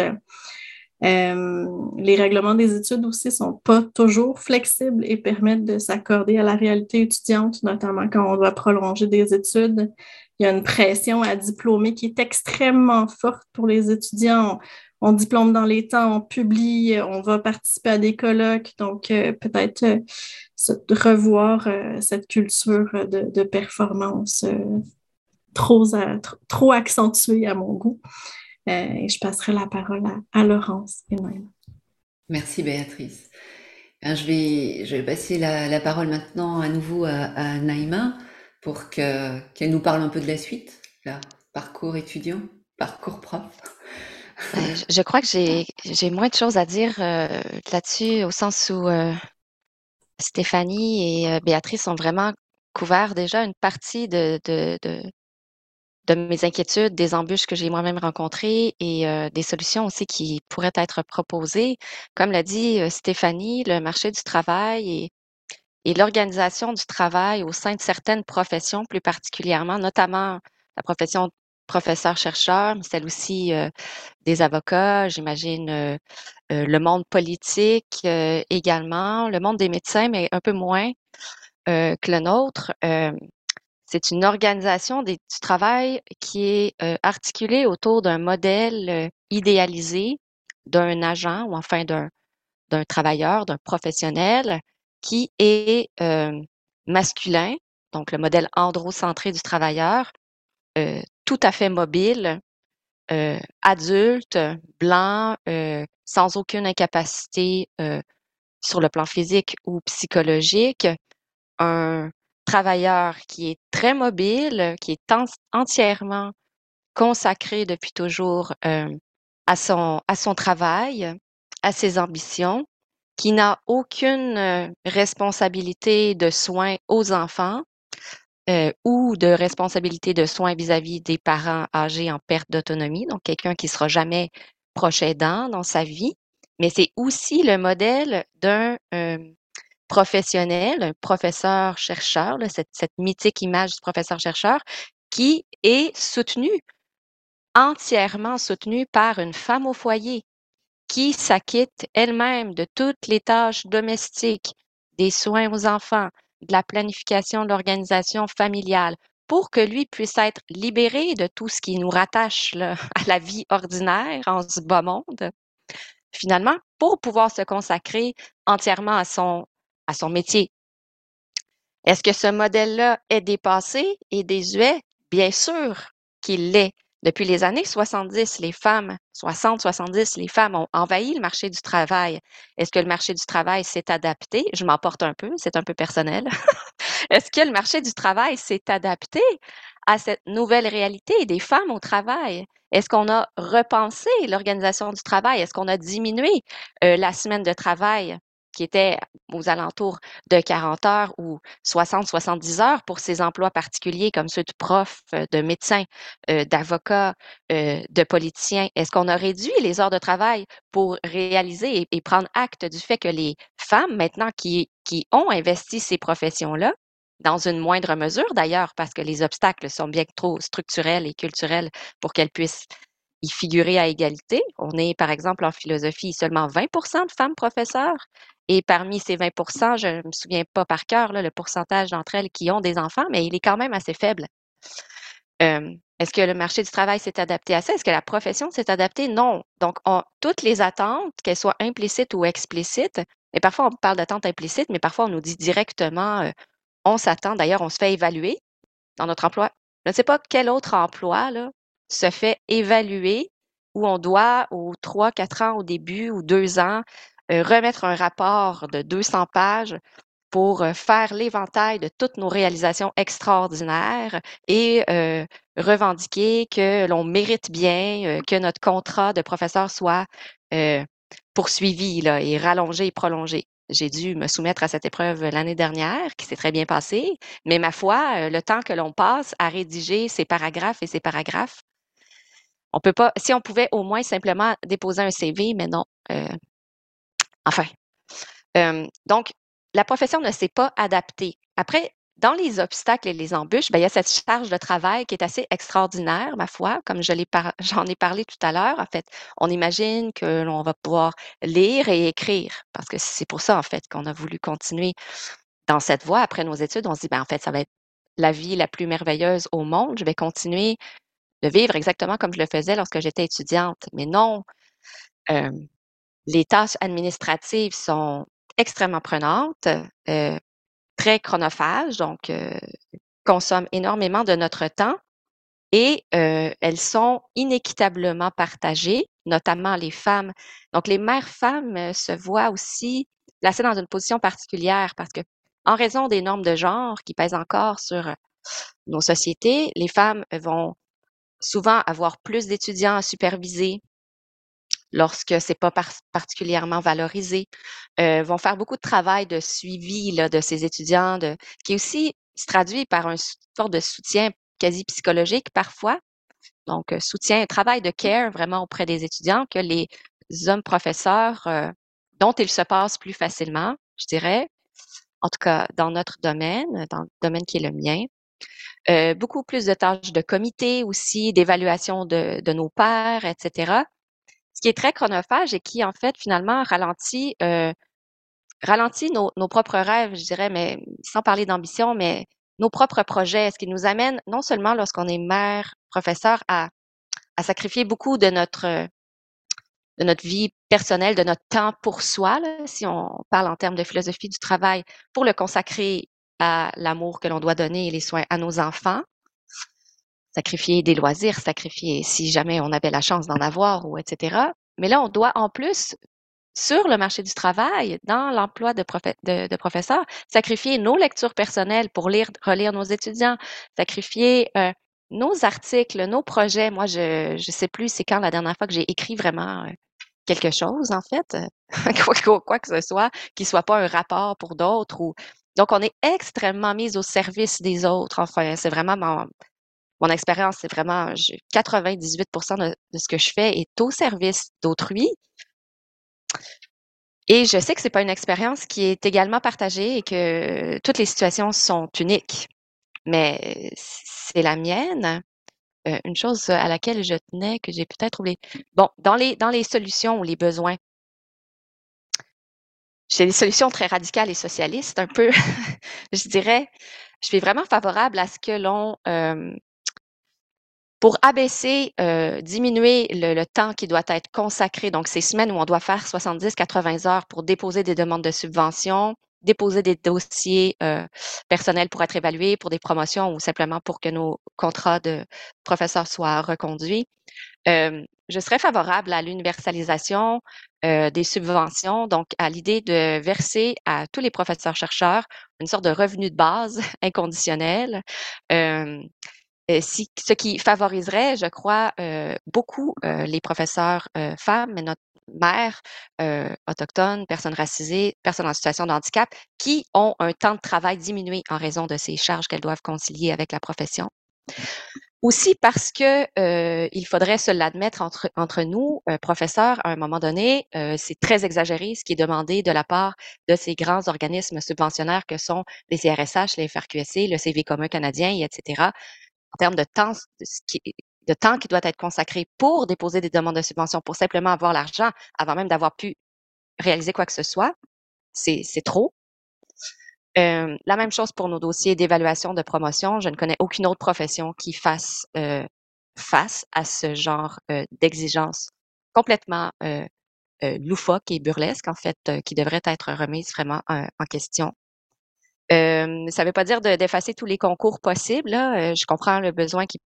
Euh, les règlements des études aussi ne sont pas toujours flexibles et permettent de s'accorder à la réalité étudiante, notamment quand on doit prolonger des études. Il y a une pression à diplômer qui est extrêmement forte pour les étudiants. On, diplôme dans les temps, on publie, on va participer à des colloques. Donc, euh, peut-être euh, revoir cette culture de, performance trop, trop accentuée à mon goût. Euh, et je passerai la parole à, Laurence et Merci Béatrice. Euh, je, vais, je vais passer la, parole maintenant à nouveau à, Naïma pour qu'elle nous parle un peu de la suite, là, parcours étudiant, parcours prof. Euh, je crois que j'ai moins de choses à dire là-dessus, au sens où Stéphanie et Béatrice ont vraiment couvert déjà une partie de, de mes inquiétudes, des embûches que j'ai moi-même rencontrées et euh, des solutions aussi qui pourraient être proposées. Comme l'a dit euh, Stéphanie, le marché du travail et, et l'organisation du travail au sein de certaines professions, plus particulièrement, notamment la profession professeur-chercheur, mais celle aussi euh, des avocats, j'imagine le monde politique également, le monde des médecins, mais un peu moins que le nôtre. C'est une organisation du travail qui est euh, articulée autour d'un modèle euh, idéalisé d'un agent ou enfin d'un, travailleur, d'un professionnel qui est euh, masculin, donc le modèle androcentré du travailleur, tout à fait mobile, adulte, blanc, sans aucune incapacité sur le plan physique ou psychologique, travailleur qui est très mobile, qui est entièrement consacré depuis toujours euh, à, son, à son travail, à ses ambitions, qui n'a aucune euh, responsabilité de soins aux enfants euh, ou de responsabilité de soins vis-à-vis des parents âgés en perte d'autonomie, donc quelqu'un qui sera jamais proche aidant dans sa vie. Mais c'est aussi le modèle d'un professionnel, un professeur-chercheur, cette, cette mythique image du professeur-chercheur, qui est soutenu, entièrement soutenu par une femme au foyer qui s'acquitte elle-même de toutes les tâches domestiques, des soins aux enfants, de la planification de l'organisation familiale, pour que lui puisse être libéré de tout ce qui nous rattache à la vie ordinaire en ce bas monde, finalement, pour pouvoir se consacrer entièrement à son à son métier. Est-ce que ce modèle-là est dépassé et désuet? Bien sûr qu'il l'est. Depuis les années 70, les femmes, 60-70, les femmes ont envahi le marché du travail. Est-ce que le marché du travail s'est adapté? Je m'emporte un peu, c'est un peu personnel. Est-ce que le marché du travail s'est adapté à cette nouvelle réalité des femmes au travail? Est-ce qu'on a repensé l'organisation du travail? Est-ce qu'on a diminué euh, la semaine de travail? Qui était aux alentours de 40 heures ou 60-70 heures pour ces emplois particuliers comme ceux de profs, euh, de médecins, euh, d'avocats, euh, de politiciens? Est-ce qu'on a réduit les heures de travail pour réaliser et, prendre acte du fait que les femmes, maintenant, qui, qui ont investi ces professions-là, dans une moindre mesure d'ailleurs, parce que les obstacles sont bien trop structurels et culturels pour qu'elles puissent y figurer à égalité. On est, par exemple, en philosophie, seulement 20% de femmes professeurs. Et parmi ces 20% je ne me souviens pas par cœur le pourcentage d'entre elles qui ont des enfants, mais il est quand même assez faible. Est-ce que le marché du travail s'est adapté à ça? Est-ce que la profession s'est adaptée? Non. Donc, toutes les attentes, qu'elles soient implicites ou explicites, et parfois on parle d'attentes implicites, mais parfois on nous dit directement, euh, on s'attend, d'ailleurs, on se fait évaluer dans notre emploi. Je ne sais pas quel autre emploi là, se fait évaluer où on doit, aux trois, quatre ans au début ou deux ans, euh, remettre un rapport de 200 pages pour euh, faire l'éventail de toutes nos réalisations extraordinaires et euh, revendiquer que l'on mérite bien que notre contrat de professeur soit poursuivi là, et rallongé et prolongé. J'ai dû me soumettre à cette épreuve l'année dernière, qui s'est très bien passée, mais ma foi, le temps que l'on passe à rédiger ces paragraphes et ces paragraphes, on peut pas, si on pouvait au moins simplement déposer un CV, mais non, Enfin. donc, la profession ne s'est pas adaptée. Après, dans les obstacles et les embûches, ben, il y a cette charge de travail qui est assez extraordinaire, ma foi, comme je j'en ai parlé tout à l'heure. En fait, on imagine que l'on va pouvoir lire et écrire, parce que c'est pour ça, en fait, qu'on a voulu continuer dans cette voie. Après nos études, on se dit, ben, en fait, ça va être la vie la plus merveilleuse au monde. Je vais continuer de vivre exactement comme je le faisais lorsque j'étais étudiante. Mais non, les tâches administratives sont extrêmement prenantes, très chronophages, donc consomment énormément de notre temps et elles sont inéquitablement partagées, notamment les femmes. Donc, les mères femmes se voient aussi placées dans une position particulière parce que, en raison des normes de genre qui pèsent encore sur nos sociétés, les femmes vont souvent avoir plus d'étudiants à superviser, lorsque c'est pas particulièrement valorisé, euh, vont faire beaucoup de travail de suivi là, de ces étudiants, de, qui aussi se traduit par un sort de soutien quasi psychologique parfois. Donc, euh, soutien, travail de care vraiment auprès des étudiants que les hommes professeurs, euh, dont ils se passent plus facilement, je dirais, en tout cas dans notre domaine, dans le domaine qui est le mien. Euh, beaucoup plus de tâches de comité aussi, d'évaluation de, nos pairs, etc ce qui est très chronophage et qui, en fait, finalement, ralentit, euh, nos, propres rêves, je dirais, mais sans parler d'ambition, mais nos propres projets, ce qui nous amène non seulement lorsqu'on est mère, professeur, à, sacrifier beaucoup de notre, vie personnelle, de notre temps pour soi, si on parle en termes de philosophie du travail, pour le consacrer à l'amour que l'on doit donner et les soins à nos enfants, sacrifier des loisirs, sacrifier si jamais on avait la chance d'en avoir ou etc. Mais là, on doit en plus, sur le marché du travail, dans l'emploi de, de, professeur, sacrifier nos lectures personnelles pour lire, relire nos étudiants, sacrifier euh, nos articles, nos projets. Moi, je ne sais plus c'est quand la dernière fois que j'ai écrit vraiment euh, quelque chose, en fait, quoi, quoi, que ce soit, qui soit pas un rapport pour d'autres. Ou... Donc, on est extrêmement mis au service des autres. Enfin, c'est vraiment mon, expérience, c'est vraiment 98 de, de, ce que je fais est au service d'autrui. Et je sais que c'est pas une expérience qui est également partagée et que toutes les situations sont uniques. Mais c'est la mienne. Euh, une chose à laquelle je tenais, que j'ai peut-être oublié. Bon, dans les, dans les solutions ou les besoins, j'ai des solutions très radicales et socialistes, un peu, je dirais. Je suis vraiment favorable à ce que l'on pour abaisser, diminuer le, temps qui doit être consacré, donc ces semaines où on doit faire 70-80 heures pour déposer des demandes de subvention, déposer des dossiers personnels pour être évalués, pour des promotions ou simplement pour que nos contrats de professeurs soient reconduits. Euh, je serais favorable à l'universalisation euh, des subventions, donc à l'idée de verser à tous les professeurs-chercheurs une sorte de revenu de base inconditionnel. Euh, ce qui favoriserait, je crois, euh, beaucoup euh, les professeurs euh, femmes, mais notre mères autochtones, personnes racisées, personnes en situation de handicap, qui ont un temps de travail diminué en raison de ces charges qu'elles doivent concilier avec la profession. Aussi parce que euh, il faudrait se l'admettre entre, nous, euh, professeurs, à un moment donné, euh, c'est très exagéré ce qui est demandé de la part de ces grands organismes subventionnaires que sont les CRSH, les FRQSC, le CV commun canadien, etc en termes de temps, de temps qui doit être consacré pour déposer des demandes de subvention, pour simplement avoir l'argent avant même d'avoir pu réaliser quoi que ce soit, c'est trop. Euh, la même chose pour nos dossiers d'évaluation de promotion. Je ne connais aucune autre profession qui fasse euh, face à ce genre euh, d'exigence complètement loufoque et burlesque, en fait, qui devrait être remise vraiment en question. Euh, ça ne veut pas dire d'effacer tous les concours possibles. Là. Euh, je comprends le besoin qu'il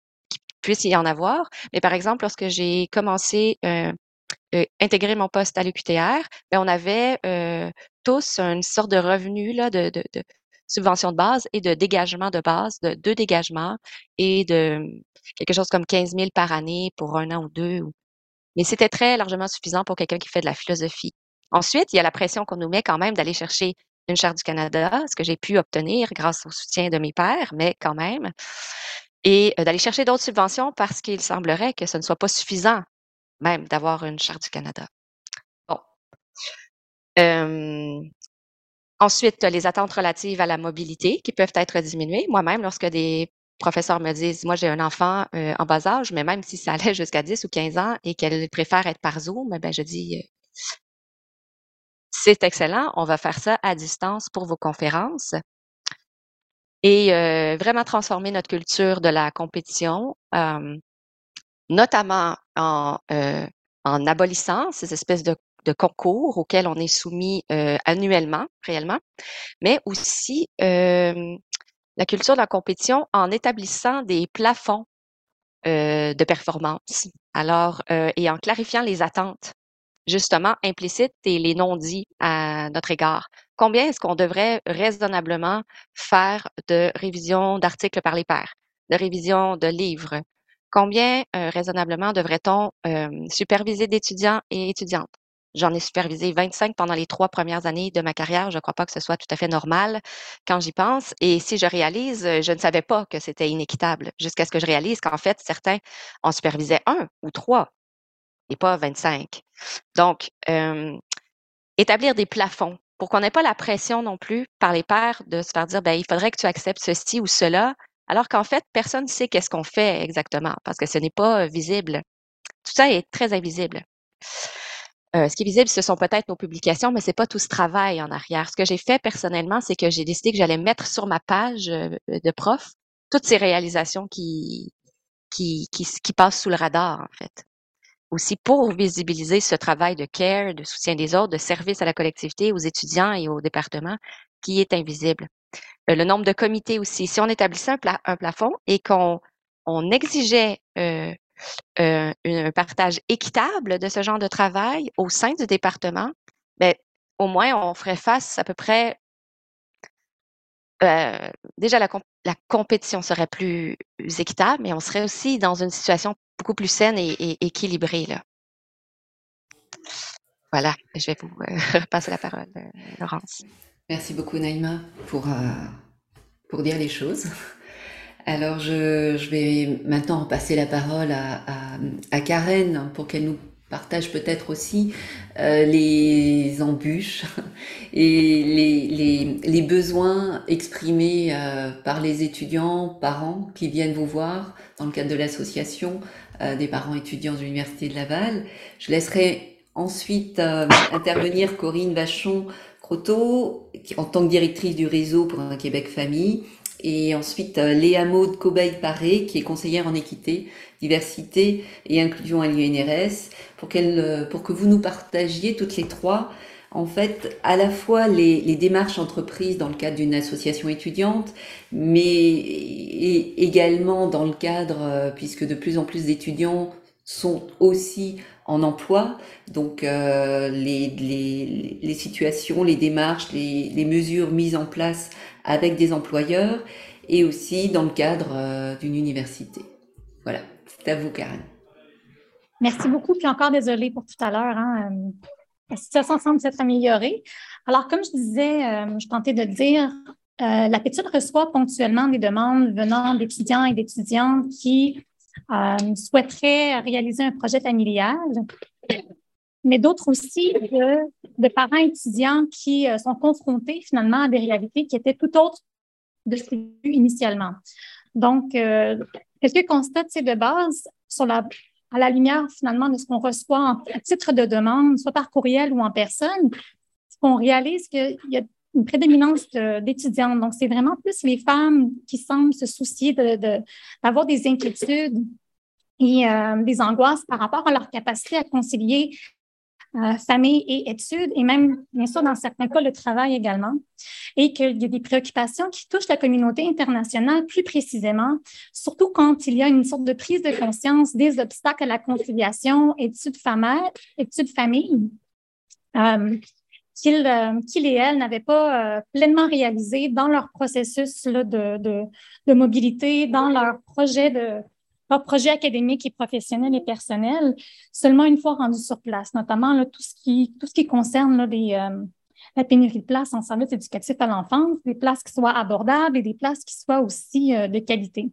puisse y en avoir. Mais par exemple, lorsque j'ai commencé euh, euh, intégrer mon poste à l'UQTR, ben, on avait euh, tous une sorte de revenu là, de, de, de, subvention de base et de dégagement de base, de deux dégagements et de quelque chose comme 15 000 par année pour un an ou deux. Mais c'était très largement suffisant pour quelqu'un qui fait de la philosophie. Ensuite, il y a la pression qu'on nous met quand même d'aller chercher une charte du Canada, ce que j'ai pu obtenir grâce au soutien de mes pères, mais quand même, et euh, d'aller chercher d'autres subventions parce qu'il semblerait que ce ne soit pas suffisant même d'avoir une charte du Canada. Bon. Euh, ensuite, les attentes relatives à la mobilité qui peuvent être diminuées. Moi-même, lorsque des professeurs me disent, moi j'ai un enfant euh, en bas âge, mais même si ça allait jusqu'à 10 ou 15 ans et qu'elle préfère être par Zoom, ben, je dis, c'est excellent. On va faire ça à distance pour vos conférences et euh, vraiment transformer notre culture de la compétition, euh, notamment en, euh, en abolissant ces espèces de, concours auxquels on est soumis annuellement, réellement, mais aussi la culture de la compétition en établissant des plafonds de performance. Alors, et en clarifiant les attentes justement implicites et les non-dits à notre égard. Combien est-ce qu'on devrait raisonnablement faire de révision d'articles par les pairs, de révision de livres? Combien euh, raisonnablement devrait-on euh, superviser d'étudiants et étudiantes? J'en ai supervisé 25 pendant les trois premières années de ma carrière. Je ne crois pas que ce soit tout à fait normal quand j'y pense. Et si je réalise, je ne savais pas que c'était inéquitable jusqu'à ce que je réalise qu'en fait, certains en supervisaient un ou trois et pas 25. Donc, euh, établir des plafonds pour qu'on n'ait pas la pression non plus par les pairs de se faire dire, ben, il faudrait que tu acceptes ceci ou cela, alors qu'en fait, personne ne sait qu'est-ce qu'on fait exactement parce que ce n'est pas visible. Tout ça est très invisible. Ce qui est visible, ce sont peut-être nos publications, mais c'est pas tout ce travail en arrière. Ce que j'ai fait personnellement, c'est que j'ai décidé que j'allais mettre sur ma page de prof toutes ces réalisations qui, qui, qui, qui passent sous le radar, en fait aussi pour visibiliser ce travail de care, de soutien des autres, de service à la collectivité, aux étudiants et au département qui est invisible. Euh, le nombre de comités aussi. Si on établissait un, plafond et qu'on on exigeait euh, euh, un partage équitable de ce genre de travail au sein du département, ben, au moins on ferait face à peu près déjà la, la, compétition serait plus équitable, mais on serait aussi dans une situation beaucoup plus saine et, équilibrée. Là. Voilà, je vais vous euh, passer la parole, Laurence. Merci beaucoup, Naïma, pour, euh, pour dire les choses. Alors, je, je, vais maintenant passer la parole à, à, Karen pour qu'elle nous partage peut-être aussi euh, les embûches et les, les, besoins exprimés euh, par les étudiants, parents qui viennent vous voir dans le cadre de l'association des parents étudiants de l'Université de Laval. Je laisserai ensuite intervenir Corinne Vachon En tant que directrice du réseau pour un Québec Famille. Et ensuite euh, Léa Maud Cobaye-Paré, qui est conseillère en équité, diversité et inclusion à l'INRS, pour, euh, pour que vous nous partagiez toutes les trois en fait à la fois les, démarches entreprises dans le cadre d'une association étudiante, mais également dans le cadre, euh, puisque de plus en plus d'étudiants sont aussi en emploi, donc euh, les, les, situations, les démarches, les, mesures mises en place avec des employeurs et aussi dans le cadre euh, d'une université. Voilà, c'est à vous Karen. Merci beaucoup, puis encore désolée pour tout à l'heure. Hein. La situation semble s'être améliorée. Alors, comme je disais, euh, je tentais de dire, euh, la pétition reçoit ponctuellement des demandes venant d'étudiants et d'étudiantes qui euh, souhaiteraient réaliser un projet familial, mais d'autres aussi de, parents étudiants qui sont confrontés finalement à des réalités qui étaient tout autres de ce qu'ils initialement. Donc, quelques constats de base sur la à la lumière finalement de ce qu'on reçoit à titre de demande, soit par courriel ou en personne, on réalise qu'il y a une prédominance d'étudiantes. Donc, c'est vraiment plus les femmes qui semblent se soucier d'avoir de, des inquiétudes et euh, des angoisses par rapport à leur capacité à concilier euh, famille et études, et même, bien sûr, dans certains cas, le travail également, et qu'il y a des préoccupations qui touchent la communauté internationale plus précisément, surtout quand il y a une sorte de prise de conscience des obstacles à la conciliation études-famille, études famille, euh, qu'ils euh, et elles n'avaient pas pleinement réalisé dans leur processus de, de, de, mobilité, dans leur projet de, leur projet académique et professionnel et personnel seulement une fois rendu sur place, notamment tout, ce qui, tout ce qui concerne euh, la pénurie de places en service éducatif à l'enfance, des places qui soient abordables et des places qui soient aussi euh, de qualité.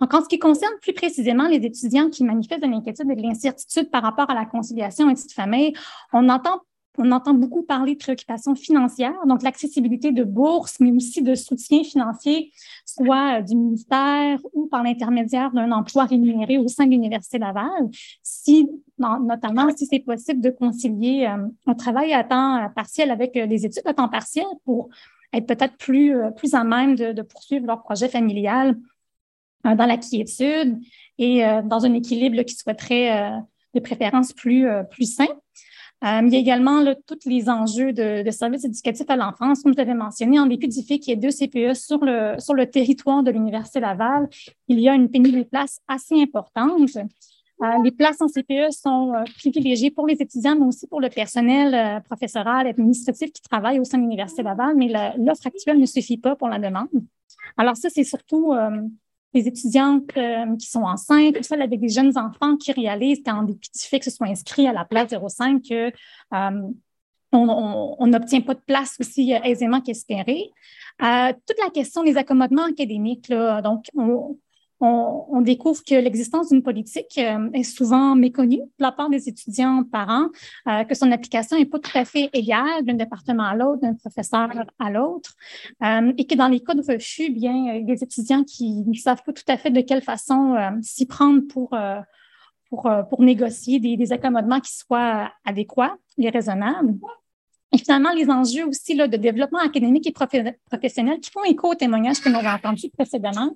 Donc, en ce qui concerne plus précisément les étudiants qui manifestent de l'inquiétude et de l'incertitude par rapport à la conciliation études-famille, on entend on entend beaucoup parler de préoccupations financières, donc l'accessibilité de bourses, mais aussi de soutien financier, soit euh, du ministère ou par l'intermédiaire d'un emploi rémunéré au sein de l'Université Laval, si, notamment si c'est possible de concilier euh, un travail à temps euh, partiel avec les études à temps partiel pour être peut-être plus, à même de, de, poursuivre leur projet familial dans la quiétude et dans un équilibre qui souhaiterait de préférence plus, plus sain. Euh, il y a également tous les enjeux de, services éducatifs à l'enfance, comme vous avez mentionné, en dépit du fait qu'il y ait deux CPE sur le, sur le territoire de l'Université Laval, il y a une pénurie de places assez importante. Euh, les places en CPE sont euh, privilégiées pour les étudiants, mais aussi pour le personnel professoral, administratif qui travaille au sein de l'Université Laval, mais l'offre actuelle ne suffit pas pour la demande. Alors ça, c'est surtout les étudiantes euh, qui sont enceintes, ou celles avec des jeunes enfants qui réalisent quand des petits fixes sont inscrits à la place 05 que euh, on n'obtient pas de place aussi euh, aisément qu'espéré. toute la question des accommodements académiques, là, donc on, on, découvre que l'existence d'une politique euh, est souvent méconnue de la part des étudiants parents, euh, que son application n'est pas tout à fait égale d'un département à l'autre, d'un professeur à l'autre, euh, et que dans les cas de refus, bien, il y a des étudiants qui ne savent pas tout à fait de quelle façon s'y prendre pour, pour, pour négocier des, des, accommodements qui soient adéquats et raisonnables. Et finalement, les enjeux aussi là, de développement académique et professionnel qui font écho au témoignage que nous avons entendu précédemment,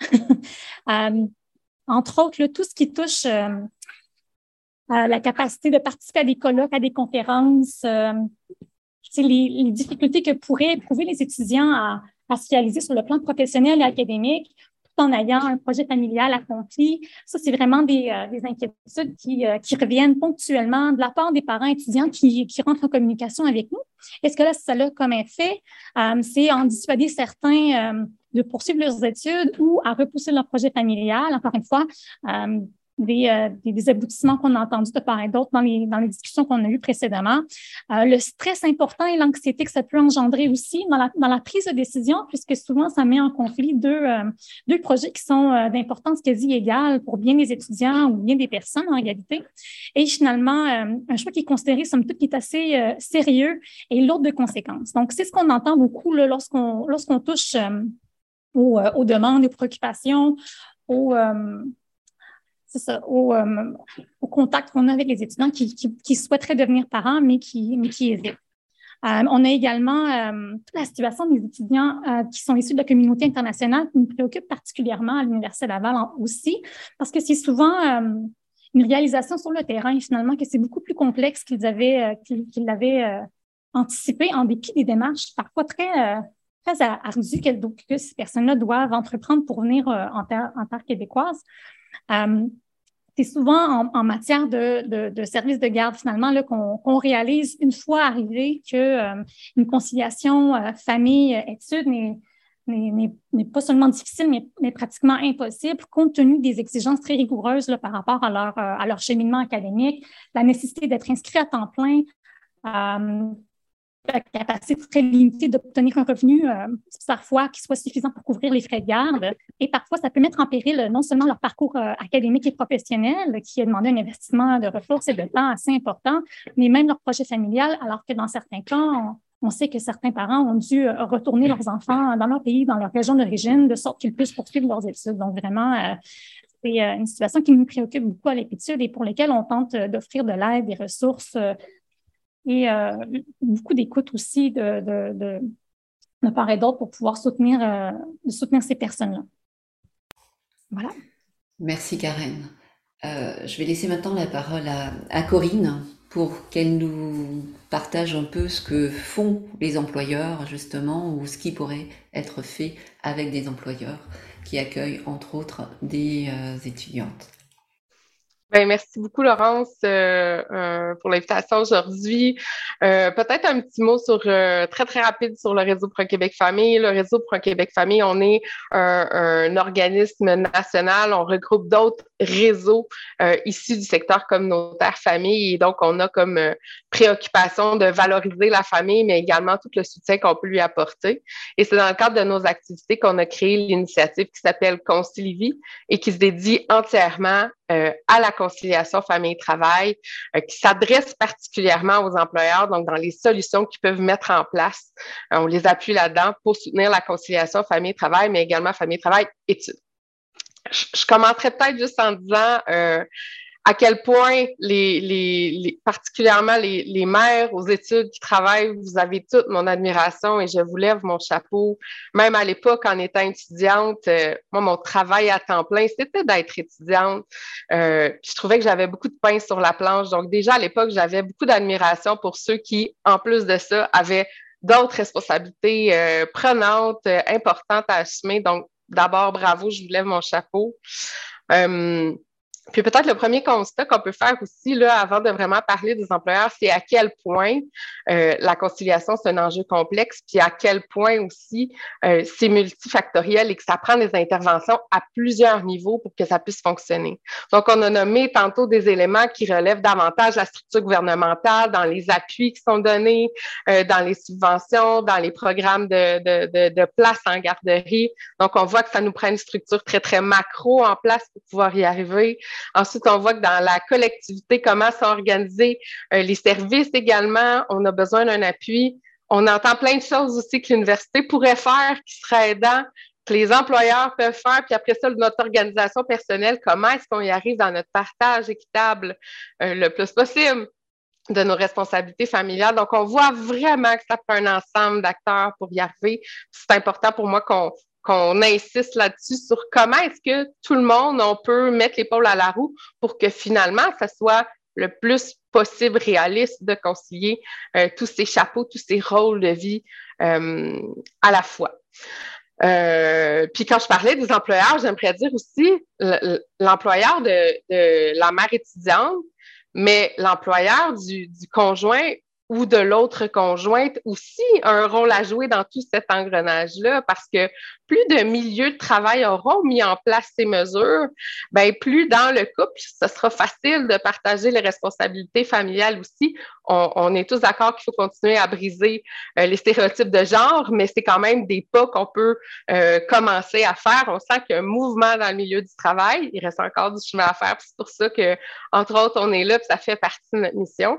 Euh, entre autres, tout ce qui touche euh, à la capacité de participer à des colloques, à des conférences, euh, les, difficultés que pourraient éprouver les étudiants à, se réaliser sur le plan professionnel et académique tout en ayant un projet familial accompli. Ça, c'est vraiment des, des inquiétudes qui, reviennent ponctuellement de la part des parents étudiants qui, rentrent en communication avec nous. est ce que là, ça a comme effet, c'est en dissuader certains de poursuivre leurs études ou à repousser leur projet familial. Encore une fois, euh, euh, des, des, aboutissements qu'on a entendus de part et d'autre dans les, dans les discussions qu'on a eues précédemment. Euh, le stress important et l'anxiété que ça peut engendrer aussi dans la, dans la, prise de décision, puisque souvent ça met en conflit deux, deux projets qui sont d'importance quasi égale pour bien des étudiants ou bien des personnes en réalité. Et finalement, un choix qui est considéré, somme toute, qui est assez sérieux et lourd de conséquences. Donc, c'est ce qu'on entend beaucoup lorsqu'on lorsqu'on touche euh, aux, demandes, aux préoccupations, aux, euh, euh, au, contact qu'on a avec les étudiants qui, souhaiteraient devenir parents, mais qui, mais qui hésitent. on a également toute la situation des étudiants qui sont issus de la communauté internationale qui nous préoccupe particulièrement à l'Université Laval aussi, parce que c'est souvent une réalisation sur le terrain, finalement, que c'est beaucoup plus complexe qu'ils avaient, qu'ils l'avaient anticipé en dépit des démarches parfois très, très ardues que, ces personnes-là doivent entreprendre pour venir en, terre, en terre québécoise. C'est souvent en, matière de, de, services de garde, finalement, qu'on réalise une fois arrivé qu'une euh, conciliation euh, famille-études n'est pas seulement difficile, mais, pratiquement impossible, compte tenu des exigences très rigoureuses par rapport à leur, euh, à leur cheminement académique, la nécessité d'être inscrit à temps plein, capacité très limitée d'obtenir un revenu euh, parfois qui soit suffisant pour couvrir les frais de garde. Et parfois, ça peut mettre en péril non seulement leur parcours euh, académique et professionnel, qui a demandé un investissement de ressources et de temps assez important, mais même leur projet familial, alors que dans certains cas, on, sait que certains parents ont dû euh, retourner leurs enfants dans leur pays, dans leur région d'origine, de sorte qu'ils puissent poursuivre leurs études. Donc, vraiment, c'est une situation qui nous préoccupe beaucoup à l'étude et pour lesquelles on tente d'offrir de l'aide, des ressources et euh, beaucoup d'écoute aussi de, de, de, de, part et d'autre pour pouvoir soutenir, euh, soutenir ces personnes-là. Voilà. Merci Karen. Euh, je vais laisser maintenant la parole à, à Corinne pour qu'elle nous partage un peu ce que font les employeurs justement ou ce qui pourrait être fait avec des employeurs qui accueillent entre autres des étudiantes. Ben, merci beaucoup, Laurence, euh, euh, pour l'invitation aujourd'hui. Euh, peut-être un petit mot sur très, très rapide sur le réseau Pro-Québec Famille. Le réseau Pro-Québec Famille, on est un, organisme national. On regroupe d'autres réseaux issus du secteur communautaire famille. Et donc, on a comme préoccupation de valoriser la famille, mais également tout le soutien qu'on peut lui apporter. Et c'est dans le cadre de nos activités qu'on a créé l'initiative qui s'appelle Concilivie et qui se dédie entièrement euh, à la conciliation famille-travail, euh, qui s'adresse particulièrement aux employeurs, donc dans les solutions qu'ils peuvent mettre en place. Euh, on les appuie là-dedans pour soutenir la conciliation famille-travail, mais également famille-travail-études. Je, je commencerai peut-être juste en disant à quel point les, les, particulièrement les, les, mères aux études qui travaillent, vous avez toute mon admiration et je vous lève mon chapeau. Même à l'époque, en étant étudiante, euh, moi, mon travail à temps plein, c'était d'être étudiante. Euh, je trouvais que j'avais beaucoup de pain sur la planche. Donc déjà à l'époque, j'avais beaucoup d'admiration pour ceux qui, en plus de ça, avaient d'autres responsabilités euh, prenantes, euh, importantes à assumer. Donc d'abord, bravo, je vous lève mon chapeau. Puis peut-être le premier constat qu'on peut faire aussi, là, avant de vraiment parler des employeurs, c'est à quel point euh, la conciliation, c'est un enjeu complexe, puis à quel point aussi euh, c'est multifactoriel et que ça prend des interventions à plusieurs niveaux pour que ça puisse fonctionner. Donc, on a nommé tantôt des éléments qui relèvent davantage la structure gouvernementale, dans les appuis qui sont donnés, euh, dans les subventions, dans les programmes de, de, de, de place en garderie. Donc, on voit que ça nous prend une structure très, très macro en place pour pouvoir y arriver. Ensuite, on voit que dans la collectivité, comment sont organisés euh, les services également. On a besoin d'un appui. On entend plein de choses aussi que l'université pourrait faire qui seraient aidants que les employeurs peuvent faire, puis après ça, notre organisation personnelle, comment est-ce qu'on y arrive dans notre partage équitable euh, le plus possible de nos responsabilités familiales. Donc, on voit vraiment que ça prend un ensemble d'acteurs pour y arriver. C'est important pour moi qu'on qu'on insiste là-dessus sur comment est-ce que tout le monde, on peut mettre l'épaule à la roue pour que finalement, ça soit le plus possible réaliste de concilier euh, tous ces chapeaux, tous ces rôles de vie euh, à la fois. Euh, puis quand je parlais des employeurs, j'aimerais dire aussi l'employeur de, la mère étudiante, mais l'employeur du, du conjoint ou de l'autre conjointe aussi un rôle à jouer dans tout cet engrenage-là parce que plus de milieux de travail auront mis en place ces mesures, ben plus dans le couple, ce sera facile de partager les responsabilités familiales aussi. On, est tous d'accord qu'il faut continuer à briser euh, les stéréotypes de genre, mais c'est quand même des pas qu'on peut euh, commencer à faire. On sent qu'il y a un mouvement dans le milieu du travail. Il reste encore du chemin à faire. C'est pour ça que, entre autres, on est là, puis ça fait partie de notre mission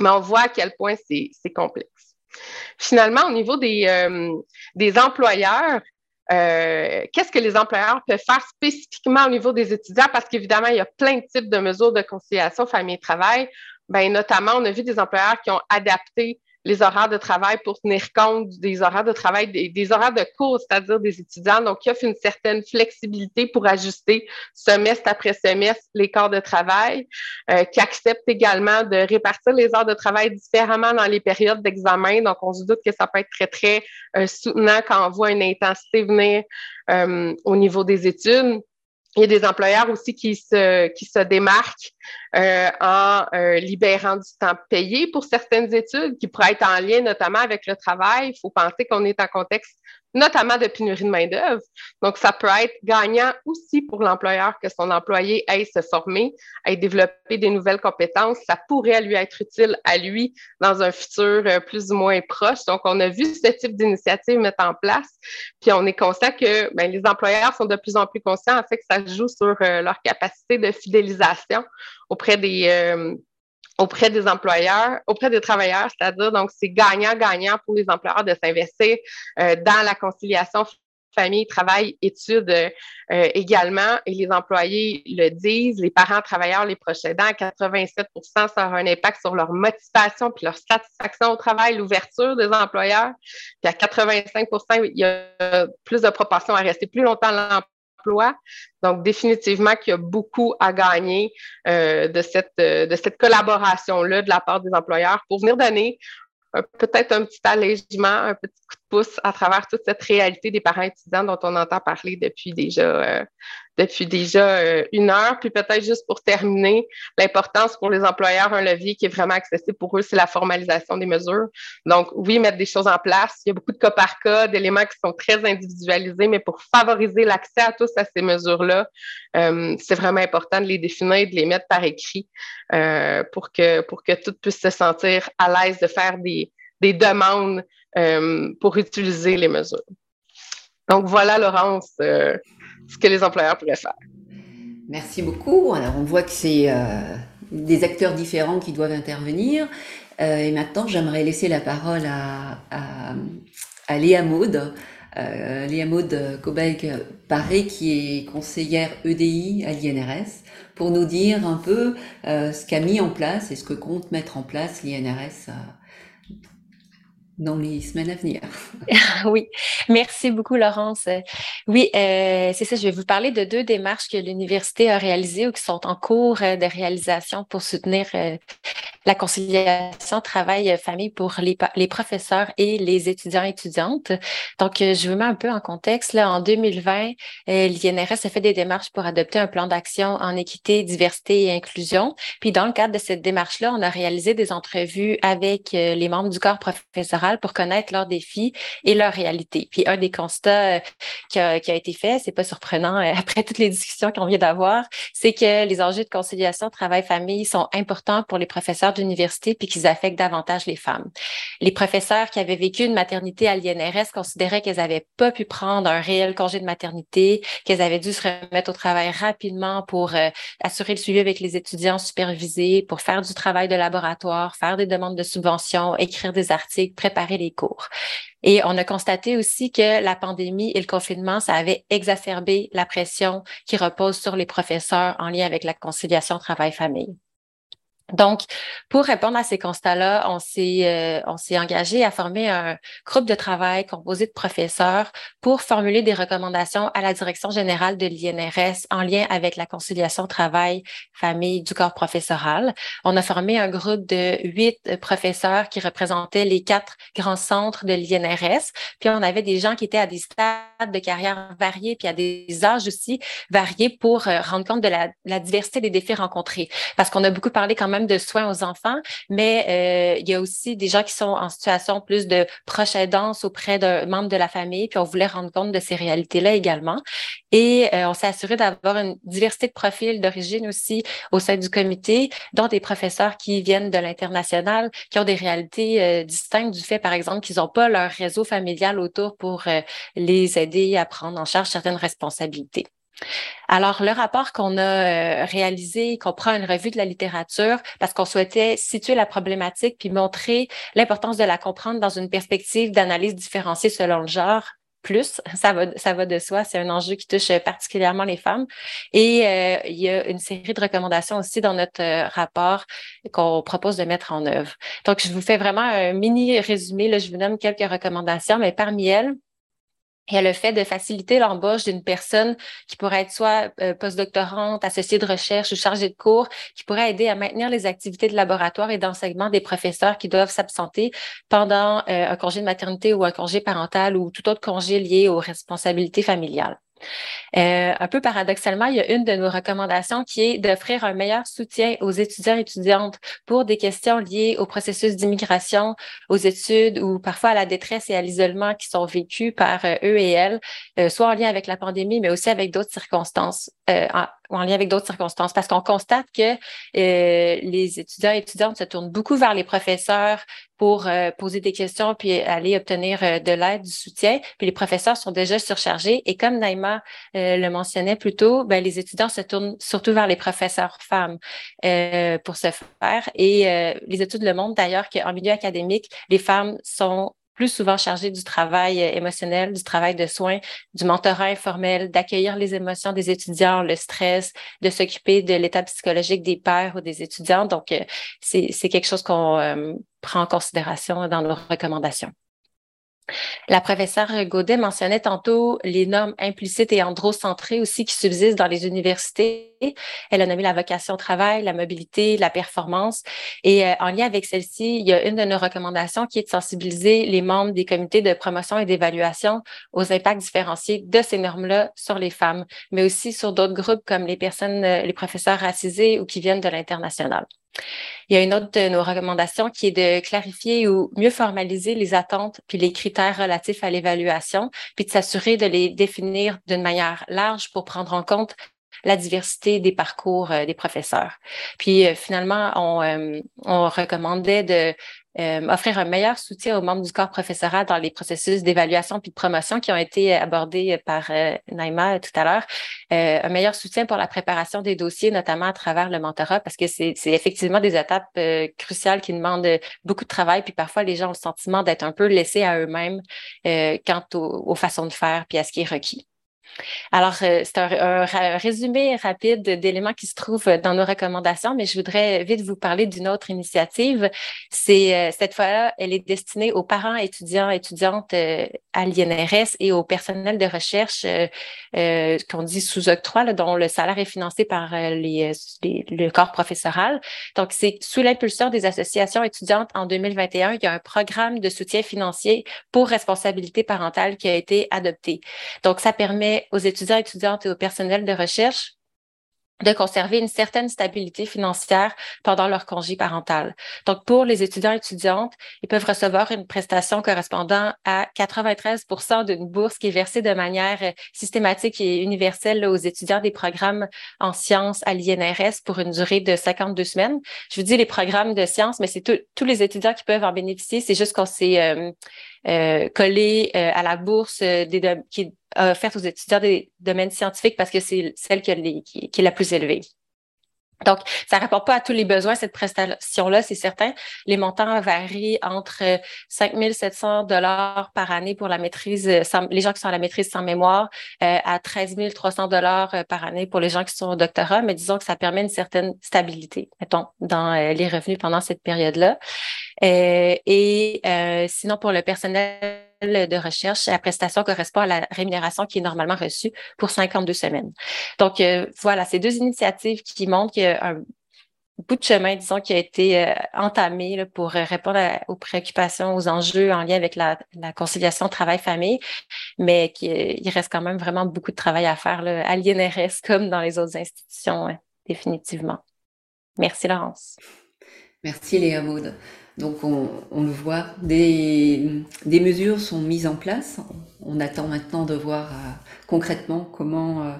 mais on voit à quel point c'est complexe. Finalement, au niveau des, euh, des employeurs, euh, qu'est-ce que les employeurs peuvent faire spécifiquement au niveau des étudiants? Parce qu'évidemment, il y a plein de types de mesures de conciliation famille-travail. Ben, notamment, on a vu des employeurs qui ont adapté les horaires de travail pour tenir compte des horaires de travail, des, horaires de cours, c'est-à-dire des étudiants. Donc, qui offre une certaine flexibilité pour ajuster semestre après semestre les corps de travail, euh, qui accepte également de répartir les heures de travail différemment dans les périodes d'examen. Donc, on se doute que ça peut être très, très euh, soutenant quand on voit une intensité venir euh, au niveau des études. Il y a des employeurs aussi qui se, qui se démarquent euh, en euh, libérant du temps payé pour certaines études qui pourraient être en lien notamment avec le travail. Il faut penser qu'on est en contexte notamment de pénurie de main-d'œuvre. Donc, ça peut être gagnant aussi pour l'employeur que son employé aille se former, aille développer des nouvelles compétences. Ça pourrait lui être utile à lui dans un futur euh, plus ou moins proche. Donc, on a vu ce type d'initiative mettre en place. Puis, on est conscient que ben, les employeurs sont de plus en plus conscients, en fait, que ça joue sur euh, leur capacité de fidélisation auprès des, euh, auprès des employeurs, auprès des travailleurs, c'est-à-dire donc c'est gagnant-gagnant pour les employeurs de s'investir euh, dans la conciliation famille, travail, études euh, également, et les employés le disent, les parents travailleurs, les proches aidants, 87% ça aura un impact sur leur motivation puis leur satisfaction au travail, l'ouverture des employeurs. Puis à 85% il y a plus de proportion à rester plus longtemps à l'emploi donc, définitivement qu'il y a beaucoup à gagner euh, de cette, euh, de cette collaboration-là de la part des employeurs pour venir donner peut-être un petit allègement, un petit coup de pouce à travers toute cette réalité des parents étudiants dont on entend parler depuis déjà, euh, depuis déjà euh, une heure. Puis peut-être juste pour terminer, l'importance pour les employeurs, un levier qui est vraiment accessible pour eux, c'est la formalisation des mesures. Donc, oui, mettre des choses en place. Il y a beaucoup de cas par cas, d'éléments qui sont très individualisés, mais pour favoriser l'accès à tous à ces mesures-là, euh, c'est vraiment important de les définir, de les mettre par écrit pour, que, pour que tout puisse se sentir à l'aise de faire des, des demandes euh, pour utiliser les mesures. Donc voilà, Laurence, euh, ce que les employeurs pourraient faire. Merci beaucoup. Alors on voit que c'est euh, des acteurs différents qui doivent intervenir. et maintenant, j'aimerais laisser la parole à, à, Léa Maude. Léa Maude Cobaig-Paré, qui est conseillère EDI à l'INRS, pour nous dire un peu ce qu'a mis en place et ce que compte mettre en place l'INRS dans les semaines à venir. oui, merci beaucoup Laurence. Oui, euh, c'est ça, je vais vous parler de deux démarches que l'université a réalisées ou qui sont en cours euh, de réalisation pour soutenir euh, la conciliation travail-famille pour les, les, professeurs et les étudiants et étudiantes. Donc, je vous mets un peu en contexte. Là, en 2020, l'INRS a fait des démarches pour adopter un plan d'action en équité, diversité et inclusion. Puis, dans le cadre de cette démarche-là, on a réalisé des entrevues avec les membres du corps professoral pour connaître leurs défis et leur réalité. Puis un des constats euh, qui a, qui a été fait, c'est pas surprenant euh, après toutes les discussions qu'on vient d'avoir, c'est que les enjeux de conciliation travail-famille sont importants pour les professeurs d'université puis qu'ils affectent davantage les femmes. Les professeurs qui avaient vécu une maternité à l'INRS considéraient qu'elles n'avaient pas pu prendre un réel congé de maternité, qu'elles avaient dû se remettre au travail rapidement pour euh, assurer le suivi avec les étudiants supervisés, pour faire du travail de laboratoire, faire des demandes de subventions, écrire des articles, préparer les cours. Et on a constaté aussi que la pandémie et le confinement, ça avait exacerbé la pression qui repose sur les professeurs en lien avec la conciliation travail-famille. Donc, pour répondre à ces constats-là, on s'est euh, on s'est engagé à former un groupe de travail composé de professeurs pour formuler des recommandations à la direction générale de l'INRS en lien avec la conciliation travail-famille du corps professoral. On a formé un groupe de huit professeurs qui représentaient les quatre grands centres de l'INRS. Puis on avait des gens qui étaient à des stades de carrière variés, puis à des âges aussi variés pour euh, rendre compte de la, la diversité des défis rencontrés. Parce qu'on a beaucoup parlé quand même de soins aux enfants, mais euh, il y a aussi des gens qui sont en situation plus de proche aidance auprès d'un membre de la famille, puis on voulait rendre compte de ces réalités-là également. Et euh, on s'est assuré d'avoir une diversité de profils d'origine aussi au sein du comité, dont des professeurs qui viennent de l'international, qui ont des réalités euh, distinctes du fait, par exemple, qu'ils n'ont pas leur réseau familial autour pour les aider à prendre en charge certaines responsabilités. Alors, le rapport qu'on a euh, réalisé comprend une revue de la littérature parce qu'on souhaitait situer la problématique puis montrer l'importance de la comprendre dans une perspective d'analyse différenciée selon le genre plus, ça va, ça va de soi. C'est un enjeu qui touche particulièrement les femmes. Et euh, il y a une série de recommandations aussi dans notre euh, rapport qu'on propose de mettre en œuvre. Donc, je vous fais vraiment un mini résumé. Là, je vous donne quelques recommandations, mais parmi elles, il a le fait de faciliter l'embauche d'une personne qui pourrait être soit euh, postdoctorante, associée de recherche ou chargée de cours, qui pourrait aider à maintenir les activités de laboratoire et d'enseignement des professeurs qui doivent s'absenter pendant euh, un congé de maternité ou un congé parental ou tout autre congé lié aux responsabilités familiales. Euh, un peu paradoxalement, il y a une de nos recommandations qui est d'offrir un meilleur soutien aux étudiants et étudiantes pour des questions liées au processus d'immigration, aux études ou parfois à la détresse et à l'isolement qui sont vécus par euh, eux et elles, euh, soit en lien avec la pandémie, mais aussi avec d'autres circonstances, en, en, lien avec d'autres circonstances, parce qu'on constate que les étudiants et étudiantes se tournent beaucoup vers les professeurs pour poser des questions puis aller obtenir de l'aide, du soutien. Puis les professeurs sont déjà surchargés et comme Naïma euh, le mentionnait plus tôt, ben, les étudiants se tournent surtout vers les professeurs femmes euh, pour ce faire. Et euh, les études le montrent d'ailleurs qu'en milieu académique, les femmes sont plus souvent chargées du travail émotionnel, du travail de soins, du mentorat informel, d'accueillir les émotions des étudiants, le stress, de s'occuper de l'état psychologique des pères ou des étudiants. Donc, c'est quelque chose qu'on prend en considération dans nos recommandations. La professeure Godet mentionnait tantôt les normes implicites et androcentrées aussi qui subsistent dans les universités. Elle a nommé la vocation au travail, la mobilité, la performance. Et euh, en lien avec celle-ci, il y a une de nos recommandations qui est de sensibiliser les membres des comités de promotion et d'évaluation aux impacts différenciés de ces normes-là sur les femmes, mais aussi sur d'autres groupes comme les personnes, euh, les professeurs racisés ou qui viennent de l'international. Il y a une autre de nos recommandations qui est de clarifier ou mieux formaliser les attentes puis les critères relatifs à l'évaluation, puis de s'assurer de les définir d'une manière large pour prendre en compte la diversité des parcours euh, des professeurs. Puis euh, finalement, euh, on recommandait de euh, offrir un meilleur soutien aux membres du corps professoral dans les processus d'évaluation puis de promotion qui ont été abordés par euh, Naima tout à l'heure. Euh, un meilleur soutien pour la préparation des dossiers, notamment à travers le mentorat, parce que c'est effectivement des étapes cruciales qui demandent beaucoup de travail, puis parfois les gens ont le sentiment d'être un peu laissés à eux-mêmes quant aux façons de faire puis à ce qui est requis. Alors, euh, c'est un, résumé rapide d'éléments qui se trouvent dans nos recommandations, mais je voudrais vite vous parler d'une autre initiative. C'est euh, cette fois-là, elle est destinée aux parents, étudiants, étudiantes euh, à l'INRS et au personnel de recherche qu'on dit sous octroi, dont le salaire est financé par les, le corps professoral. Donc, c'est sous l'impulsion des associations étudiantes en 2021, il y a un programme de soutien financier pour responsabilité parentale qui a été adopté. Donc, ça permet aux étudiants, étudiantes et au personnel de recherche de conserver une certaine stabilité financière pendant leur congé parental. Donc, pour les étudiants et étudiantes, ils peuvent recevoir une prestation correspondant à 93% d'une bourse qui est versée de manière systématique et universelle aux étudiants des programmes en sciences à l'INRS pour une durée de 52 semaines. Je vous dis les programmes de sciences, mais c'est tous les étudiants qui peuvent en bénéficier. C'est juste qu'on s'est euh, euh, collé euh, à la bourse des, qui offerte aux étudiants des domaines scientifiques parce que c'est celle qui, est la plus élevée. Donc, ça ne répond pas à tous les besoins, cette prestation-là, c'est certain. Les montants varient entre 5 700 dollars par année pour la maîtrise, les gens qui sont à la maîtrise sans mémoire, euh, à 13 300 dollars euh, par année pour les gens qui sont au doctorat, mais disons que ça permet une certaine stabilité, mettons, dans euh, les revenus pendant cette période-là. Et sinon, pour le personnel de recherche, la prestation correspond à la rémunération qui est normalement reçue pour 52 semaines. Donc, euh, voilà, ces deux initiatives qui montrent qu'il y a un bout de chemin, disons, qui a été euh, entamé pour répondre aux préoccupations, aux enjeux en lien avec la, conciliation travail-famille, mais qu'il reste quand même vraiment beaucoup de travail à faire à l'INRS comme dans les autres institutions, définitivement. Merci, Laurence. Merci, Léa Maud. Donc on, le voit, des, mesures sont mises en place. On attend maintenant de voir euh, concrètement comment euh,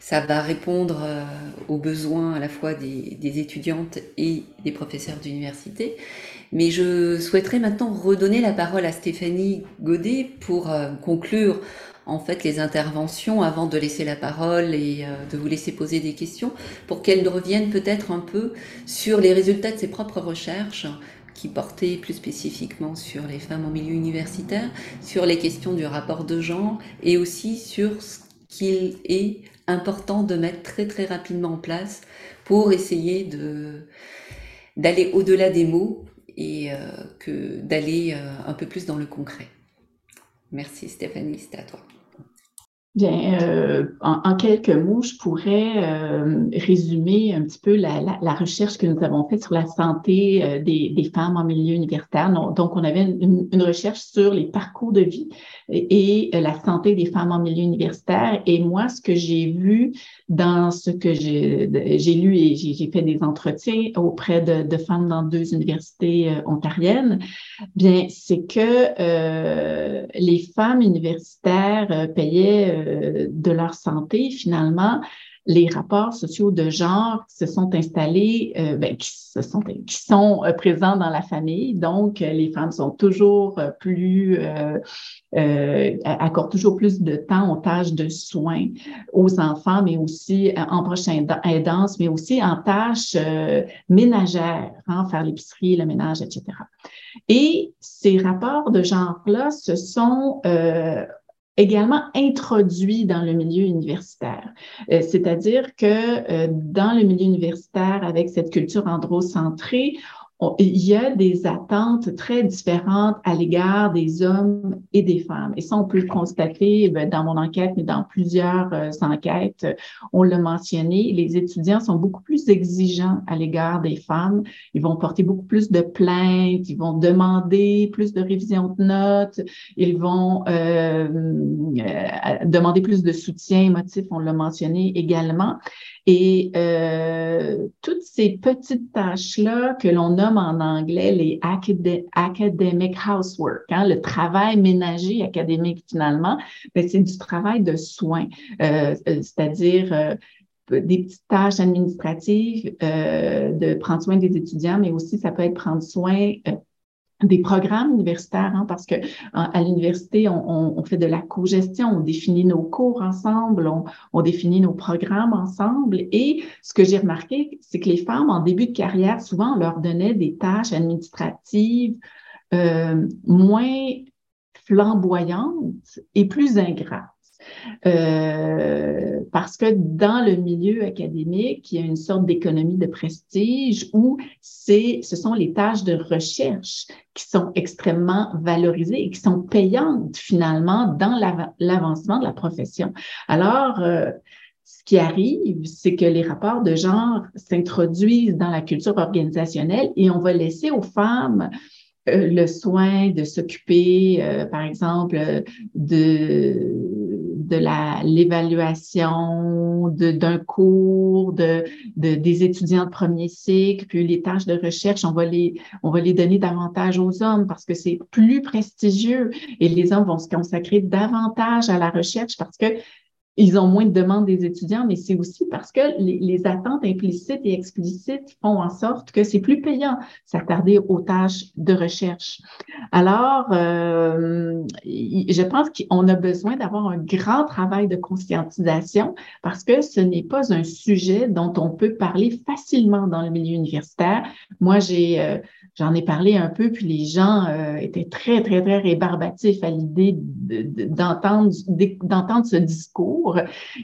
ça va répondre euh, aux besoins à la fois des, des étudiantes et des professeurs d'université. Mais je souhaiterais maintenant redonner la parole à Stéphanie Godet pour conclure en fait les interventions avant de laisser la parole et de vous laisser poser des questions pour qu'elle revienne peut-être un peu sur les résultats de ses propres recherches qui portait plus spécifiquement sur les femmes en milieu universitaire, sur les questions du rapport de genre et aussi sur ce qu'il est important de mettre très très rapidement en place pour essayer de d'aller au-delà des mots et euh, que d'aller euh, un peu plus dans le concret. Merci Stéphanie, c'était à toi. Bien, euh, en, quelques mots, je pourrais euh, résumer un petit peu la, recherche que nous avons faite sur la santé euh, des, femmes en milieu universitaire. Donc, on avait une, recherche sur les parcours de vie et, et, la santé des femmes en milieu universitaire. Et moi, ce que j'ai vu dans ce que j'ai lu et j'ai fait des entretiens auprès de, de, femmes dans deux universités ontariennes, bien, c'est que les femmes universitaires payaient euh, de leur santé, finalement, les rapports sociaux de genre se sont installés, euh, ben, qui, se sont, qui sont euh, présents dans la famille. Donc, les femmes sont toujours plus, accordent toujours plus de temps aux tâches de soins aux enfants, mais aussi en prochaine aidance, mais aussi en tâches ménagères, hein, faire l'épicerie, le ménage, etc. Et ces rapports de genre-là se sont également introduit dans le milieu universitaire. Euh, c'est-à-dire que euh, dans le milieu universitaire, avec cette culture androcentrée, il y a des attentes très différentes à l'égard des hommes et des femmes. Et ça, on peut le constater ben, dans mon enquête, mais dans plusieurs euh, enquêtes. On l'a mentionné, les étudiants sont beaucoup plus exigeants à l'égard des femmes. Ils vont porter beaucoup plus de plaintes, ils vont demander plus de révision de notes, ils vont euh, euh demander plus de soutien émotif, on l'a mentionné également. Et euh, toutes ces petites tâches-là que l'on nomme en anglais les academic housework, hein, le travail ménager académique finalement, ben, c'est du travail de soins, euh, euh c'est-à-dire des petites tâches administratives, de prendre soin des étudiants, mais aussi ça peut être prendre soin des programmes universitaires, hein, parce que à l'université, on, fait de la co-gestion, on définit nos cours ensemble, on, on, définit nos programmes ensemble. Et ce que j'ai remarqué, c'est que les femmes, en début de carrière, souvent, on leur donnait des tâches administratives euh, moins flamboyantes et plus ingrates. Euh, parce que dans le milieu académique, il y a une sorte d'économie de prestige où c'est, ce sont les tâches de recherche qui sont extrêmement valorisées et qui sont payantes finalement dans l'avancement de la profession. Alors, euh, ce qui arrive, c'est que les rapports de genre s'introduisent dans la culture organisationnelle et on va laisser aux femmes euh, le soin de s'occuper, par exemple, de de la l'évaluation d'un cours de, de, des étudiants de premier cycle, puis les tâches de recherche, on va les on va les donner davantage aux hommes parce que c'est plus prestigieux et les hommes vont se consacrer davantage à la recherche parce que ils ont moins de demandes des étudiants, mais c'est aussi parce que les, attentes implicites et explicites font en sorte que c'est plus payant s'attarder aux tâches de recherche. Alors, euh, je pense qu'on a besoin d'avoir un grand travail de conscientisation parce que ce n'est pas un sujet dont on peut parler facilement dans le milieu universitaire. Moi, euh, j'en ai parlé un peu, puis les gens euh, étaient très, très, très rébarbatifs à l'idée d'entendre d'entendre ce discours.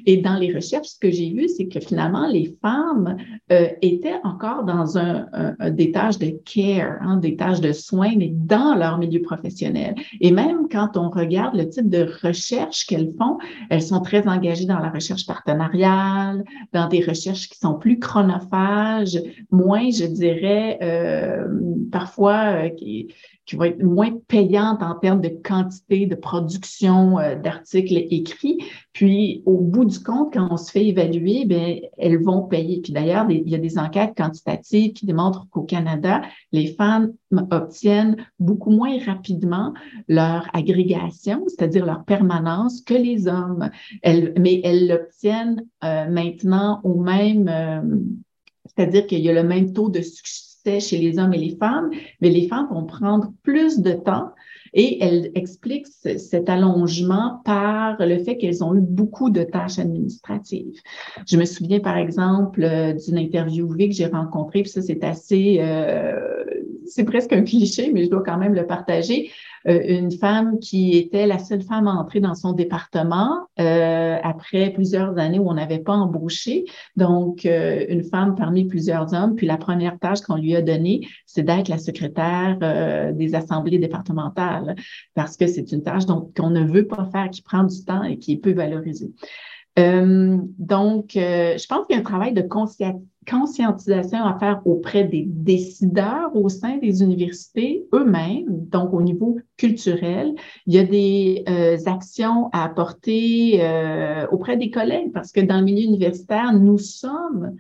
Et dans les recherches, ce que j'ai vu, c'est que finalement, les femmes euh, étaient encore dans un, des tâches de care, hein, des tâches de soins, mais dans leur milieu professionnel. Et même quand on regarde le type de recherche qu'elles font, elles sont très engagées dans la recherche partenariale, dans des recherches qui sont plus chronophages, moins, je dirais, euh, parfois, euh, qui, qui vont être moins payantes en termes de quantité de production euh, d'articles écrits. Puis, au bout du compte, quand on se fait évaluer, bien, elles vont payer. Puis d'ailleurs, il y a des enquêtes quantitatives qui démontrent qu'au Canada, les femmes obtiennent beaucoup moins rapidement leur agrégation, c'est-à-dire leur permanence, que les hommes. Mais elles l'obtiennent euh, maintenant au même, euh, c'est-à-dire qu'il y a le même taux de succès chez les hommes et les femmes, mais les femmes vont prendre plus de temps et elle explique cet allongement par le fait qu'elles ont eu beaucoup de tâches administratives. Je me souviens, par exemple, euh, d'une interviewée que j'ai rencontrée, puis ça, c'est assez, euh, c'est presque un cliché, mais je dois quand même le partager. Euh, une femme qui était la seule femme à entrer dans son département euh, après plusieurs années où on n'avait pas embauché. Donc, euh, une femme parmi plusieurs hommes. Puis la première tâche qu'on lui a donnée, c'est d'être la secrétaire des assemblées départementales parce que c'est une tâche qu'on ne veut pas faire, qui prend du temps et qui est peu valorisée. Donc, je pense qu'il y a un travail de conscientisation à faire auprès des décideurs au sein des universités eux-mêmes, donc au niveau culturel. Il y a des euh, actions à apporter auprès des collègues parce que dans le milieu universitaire, nous sommes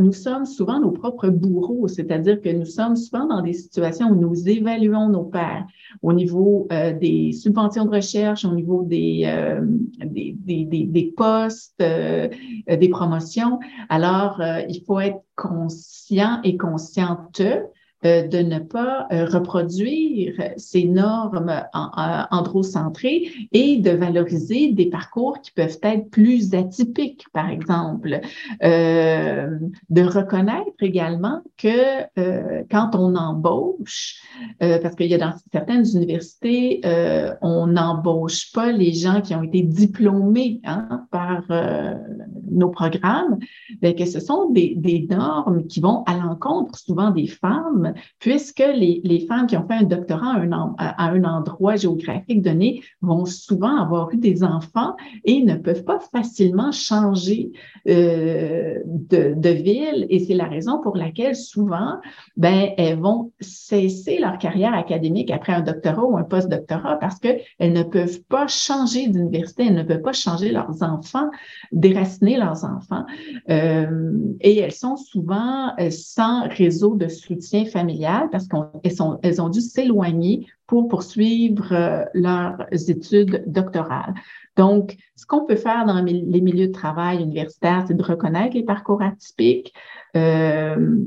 nous sommes souvent nos propres bourreaux, c'est-à-dire que nous sommes souvent dans des situations où nous évaluons nos pairs au niveau euh, des subventions de recherche, au niveau des, euh, des, des, des, postes, euh, des promotions. Alors, il faut être conscient et consciente euh, de ne pas euh, reproduire ces normes androcentrées et de valoriser des parcours qui peuvent être plus atypiques, par exemple. Euh, de reconnaître également que quand on embauche, parce qu'il y a dans certaines universités, on n'embauche pas les gens qui ont été diplômés hein, par nos programmes, que ce sont des normes qui vont à l'encontre souvent des femmes puisque les, les, femmes qui ont fait un doctorat à un, endroit géographique donné vont souvent avoir eu des enfants et ne peuvent pas facilement changer euh, de, ville. Et c'est la raison pour laquelle souvent, ben, elles vont cesser leur carrière académique après un doctorat ou un post-doctorat parce qu'elles ne peuvent pas changer d'université, elles ne peuvent pas changer leurs enfants, déraciner leurs enfants. Euh, et elles sont souvent euh, sans réseau de soutien familial parce qu'elles elles ont dû s'éloigner pour poursuivre euh, leurs études doctorales. Donc, ce qu'on peut faire dans les milieux de travail universitaires, c'est de reconnaître les parcours atypiques, euh,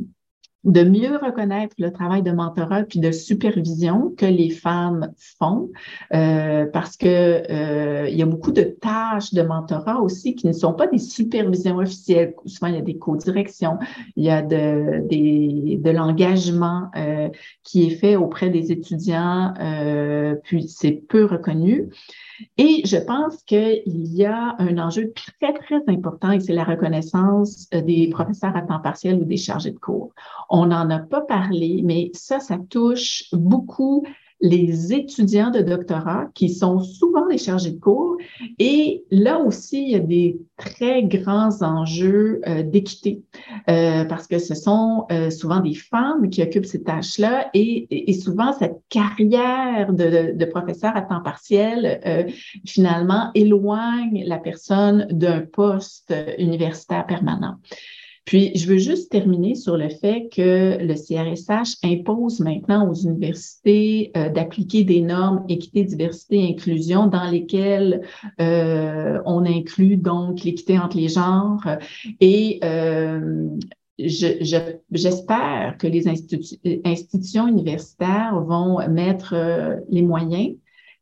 de mieux reconnaître le travail de mentorat puis de supervision que les femmes font, euh, parce que euh, il y a beaucoup de tâches de mentorat aussi qui ne sont pas des supervisions officielles. Souvent, il y a des co-directions, il y a de, des, de l'engagement euh, qui est fait auprès des étudiants, puis c'est peu reconnu. Et je pense qu'il y a un enjeu très, très important et c'est la reconnaissance des professeurs à temps partiel ou des chargés de cours. N'en a pas parlé, mais ça, ça touche beaucoup les étudiants de doctorat qui sont souvent les chargés de cours. Et là aussi, il y a des très grands enjeux euh, d'équité euh, parce que ce sont euh, souvent des femmes qui occupent ces tâches-là et, souvent cette carrière de, professeur à temps partiel finalement éloigne la personne d'un poste universitaire permanent. Puis, je veux juste terminer sur le fait que le CRSH impose maintenant aux universités euh, d'appliquer des normes équité, diversité inclusion dans lesquelles euh, on inclut donc l'équité entre les genres. Et euh, j'espère que les institutions universitaires vont mettre les moyens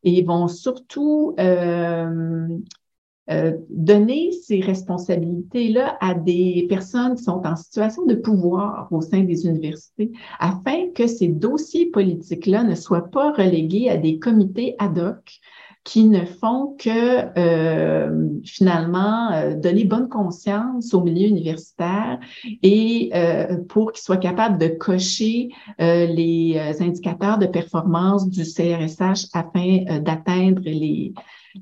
et vont surtout euh, donner ces responsabilités-là à des personnes qui sont en situation de pouvoir au sein des universités afin que ces dossiers politiques-là ne soient pas relégués à des comités ad hoc qui ne font que euh, finalement euh, donner bonne conscience au milieu universitaire et euh, pour qu'ils soient capables de cocher les indicateurs de performance du CRSH afin d'atteindre les,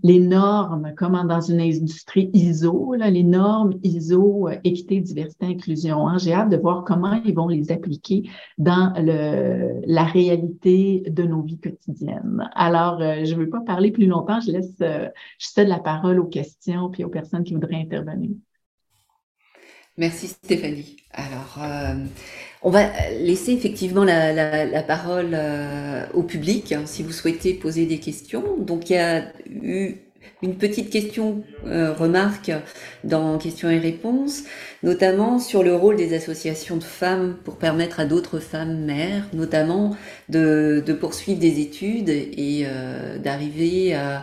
les normes, comme dans une industrie ISO, là, les normes ISO, euh, équité, diversité, inclusion. Hein. J'ai hâte de voir comment ils vont les appliquer dans le, la réalité de nos vies quotidiennes. Alors, euh, je ne veux pas parler plus longtemps, je laisse, euh, je cède la parole aux questions puis aux personnes qui voudraient intervenir. Merci Stéphanie. Alors, on va laisser effectivement la, parole euh, au public hein, si vous souhaitez poser des questions. Donc il y a eu une petite question, euh, remarque dans questions et réponses, notamment sur le rôle des associations de femmes pour permettre à d'autres femmes mères, notamment de, poursuivre des études et euh, d'arriver à,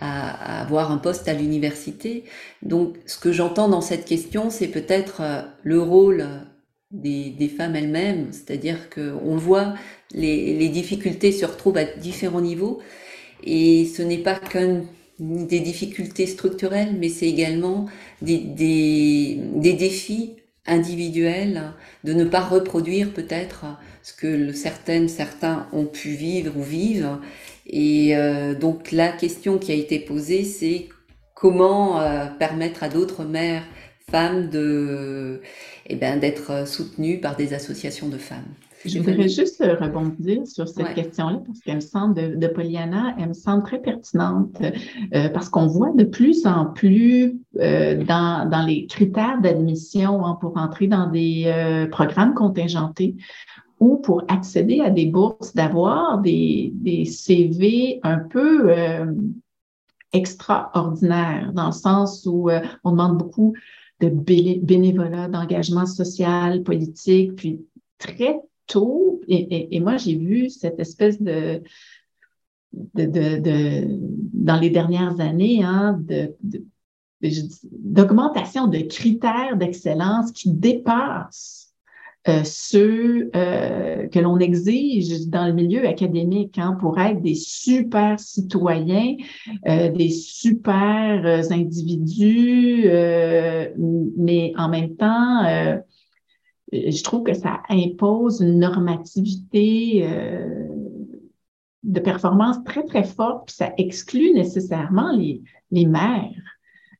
à, avoir un poste à l'université. Donc ce que j'entends dans cette question, c'est peut-être le rôle des, femmes elles-mêmes, c'est-à-dire qu'on voit les, difficultés se retrouvent à différents niveaux et ce n'est pas qu'un des difficultés structurelles, mais c'est également des, des, défis individuels de ne pas reproduire peut-être ce que certaines, certains ont pu vivre ou vivre. Et euh, donc la question qui a été posée, c'est comment euh, permettre à d'autres mères, femmes, de, eh ben, d'être soutenues par des associations de femmes. Je voudrais juste rebondir sur cette question-là parce qu'elle me semble de, de, Pollyanna, elle me semble très pertinente euh, parce qu'on voit de plus en plus euh, dans, dans, les critères d'admission hein, pour entrer dans des euh, programmes contingentés ou pour accéder à des bourses, d'avoir des, CV un peu extraordinaires dans le sens où on demande beaucoup de bénévolat, d'engagement social, politique, puis très tôt, et, moi j'ai vu cette espèce de, de, dans les dernières années, hein, d'augmentation de, critères d'excellence qui dépassent euh, ceux euh, que l'on exige dans le milieu académique hein, pour être des super citoyens, euh, des super individus, mais en même temps je trouve que ça impose une normativité de performance très, très forte, puis ça exclut nécessairement les, les mères.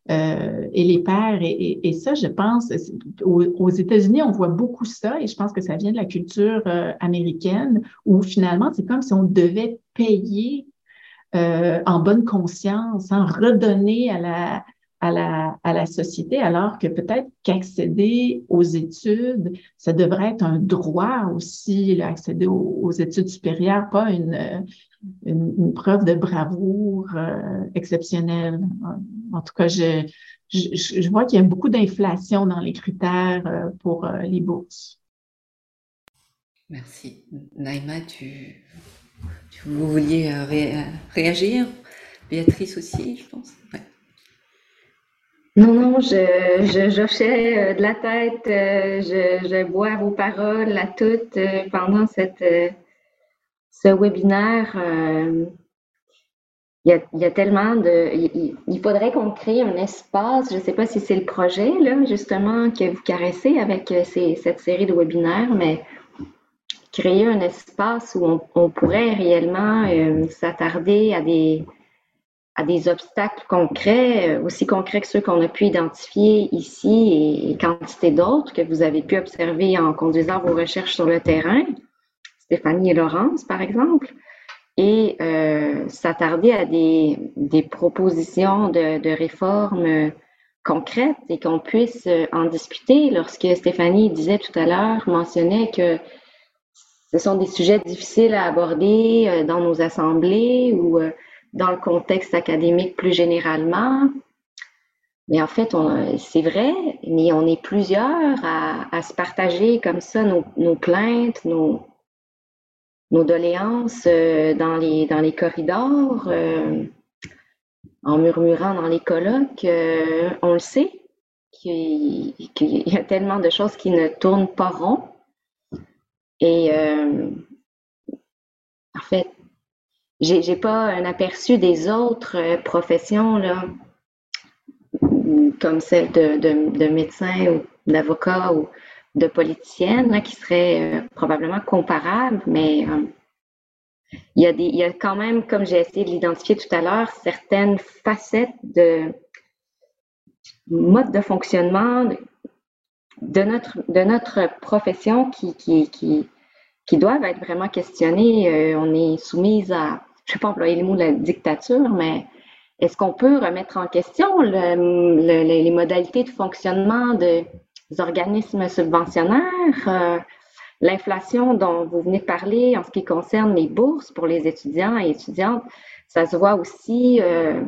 Euh, et les pères. Et, ça, je pense, aux, États-Unis, on voit beaucoup ça, et je pense que ça vient de la culture euh, américaine, où finalement, c'est comme si on devait payer euh, en bonne conscience, en redonner à la, à la, société, alors que peut-être qu'accéder aux études, ça devrait être un droit aussi, accéder aux, études supérieures, pas une, une, preuve de bravoure euh, exceptionnelle. En tout cas, je, je, vois qu'il y a beaucoup d'inflation dans les critères euh, pour euh, les bourses. Merci. Naïma, tu, tu vouliez réagir? Béatrice aussi, je pense? Non, non, je, je euh, de la tête, euh, je, bois vos paroles à toutes euh, pendant cette, ce webinaire. Il y, a, il y, a, tellement de. Il, faudrait qu'on crée un espace, je ne sais pas si c'est le projet, là, justement, que vous caressez avec cette série de webinaires, mais créer un espace où on pourrait réellement s'attarder à des, à des obstacles concrets, euh, aussi concrets que ceux qu'on a pu identifier ici et, quantité d'autres que vous avez pu observer en conduisant vos recherches sur le terrain, Stéphanie et Laurence par exemple, et euh, s'attarder à des, des propositions de, de réformes concrètes et qu'on puisse en discuter. Lorsque Stéphanie disait tout à l'heure, mentionnait que ce sont des sujets difficiles à aborder euh, dans nos assemblées ou dans le contexte académique plus généralement. Mais en fait, c'est vrai, mais on est plusieurs à, se partager comme ça nos, plaintes, nos, doléances euh, dans, les, dans les corridors, euh, en murmurant dans les colloques. Euh, on le sait qu'il y a tellement de choses qui ne tournent pas rond. Et en fait, j'ai, j'ai pas un aperçu des autres euh, professions là, comme celle de, de, de médecin ou d'avocat ou de politicienne qui seraient euh, probablement comparables, mais euh, il, y a des, il y a quand même, comme j'ai essayé de l'identifier tout à l'heure, certaines facettes de mode de fonctionnement de notre, de notre profession qui, qui, qui, qui doivent être vraiment questionnées. on est soumise à je ne vais pas employer les mots de la dictature, mais est-ce qu'on peut remettre en question les modalités de fonctionnement des organismes subventionnaires, euh, l'inflation dont vous venez de parler en ce qui concerne les bourses pour les étudiants et étudiantes, ça se voit aussi euh,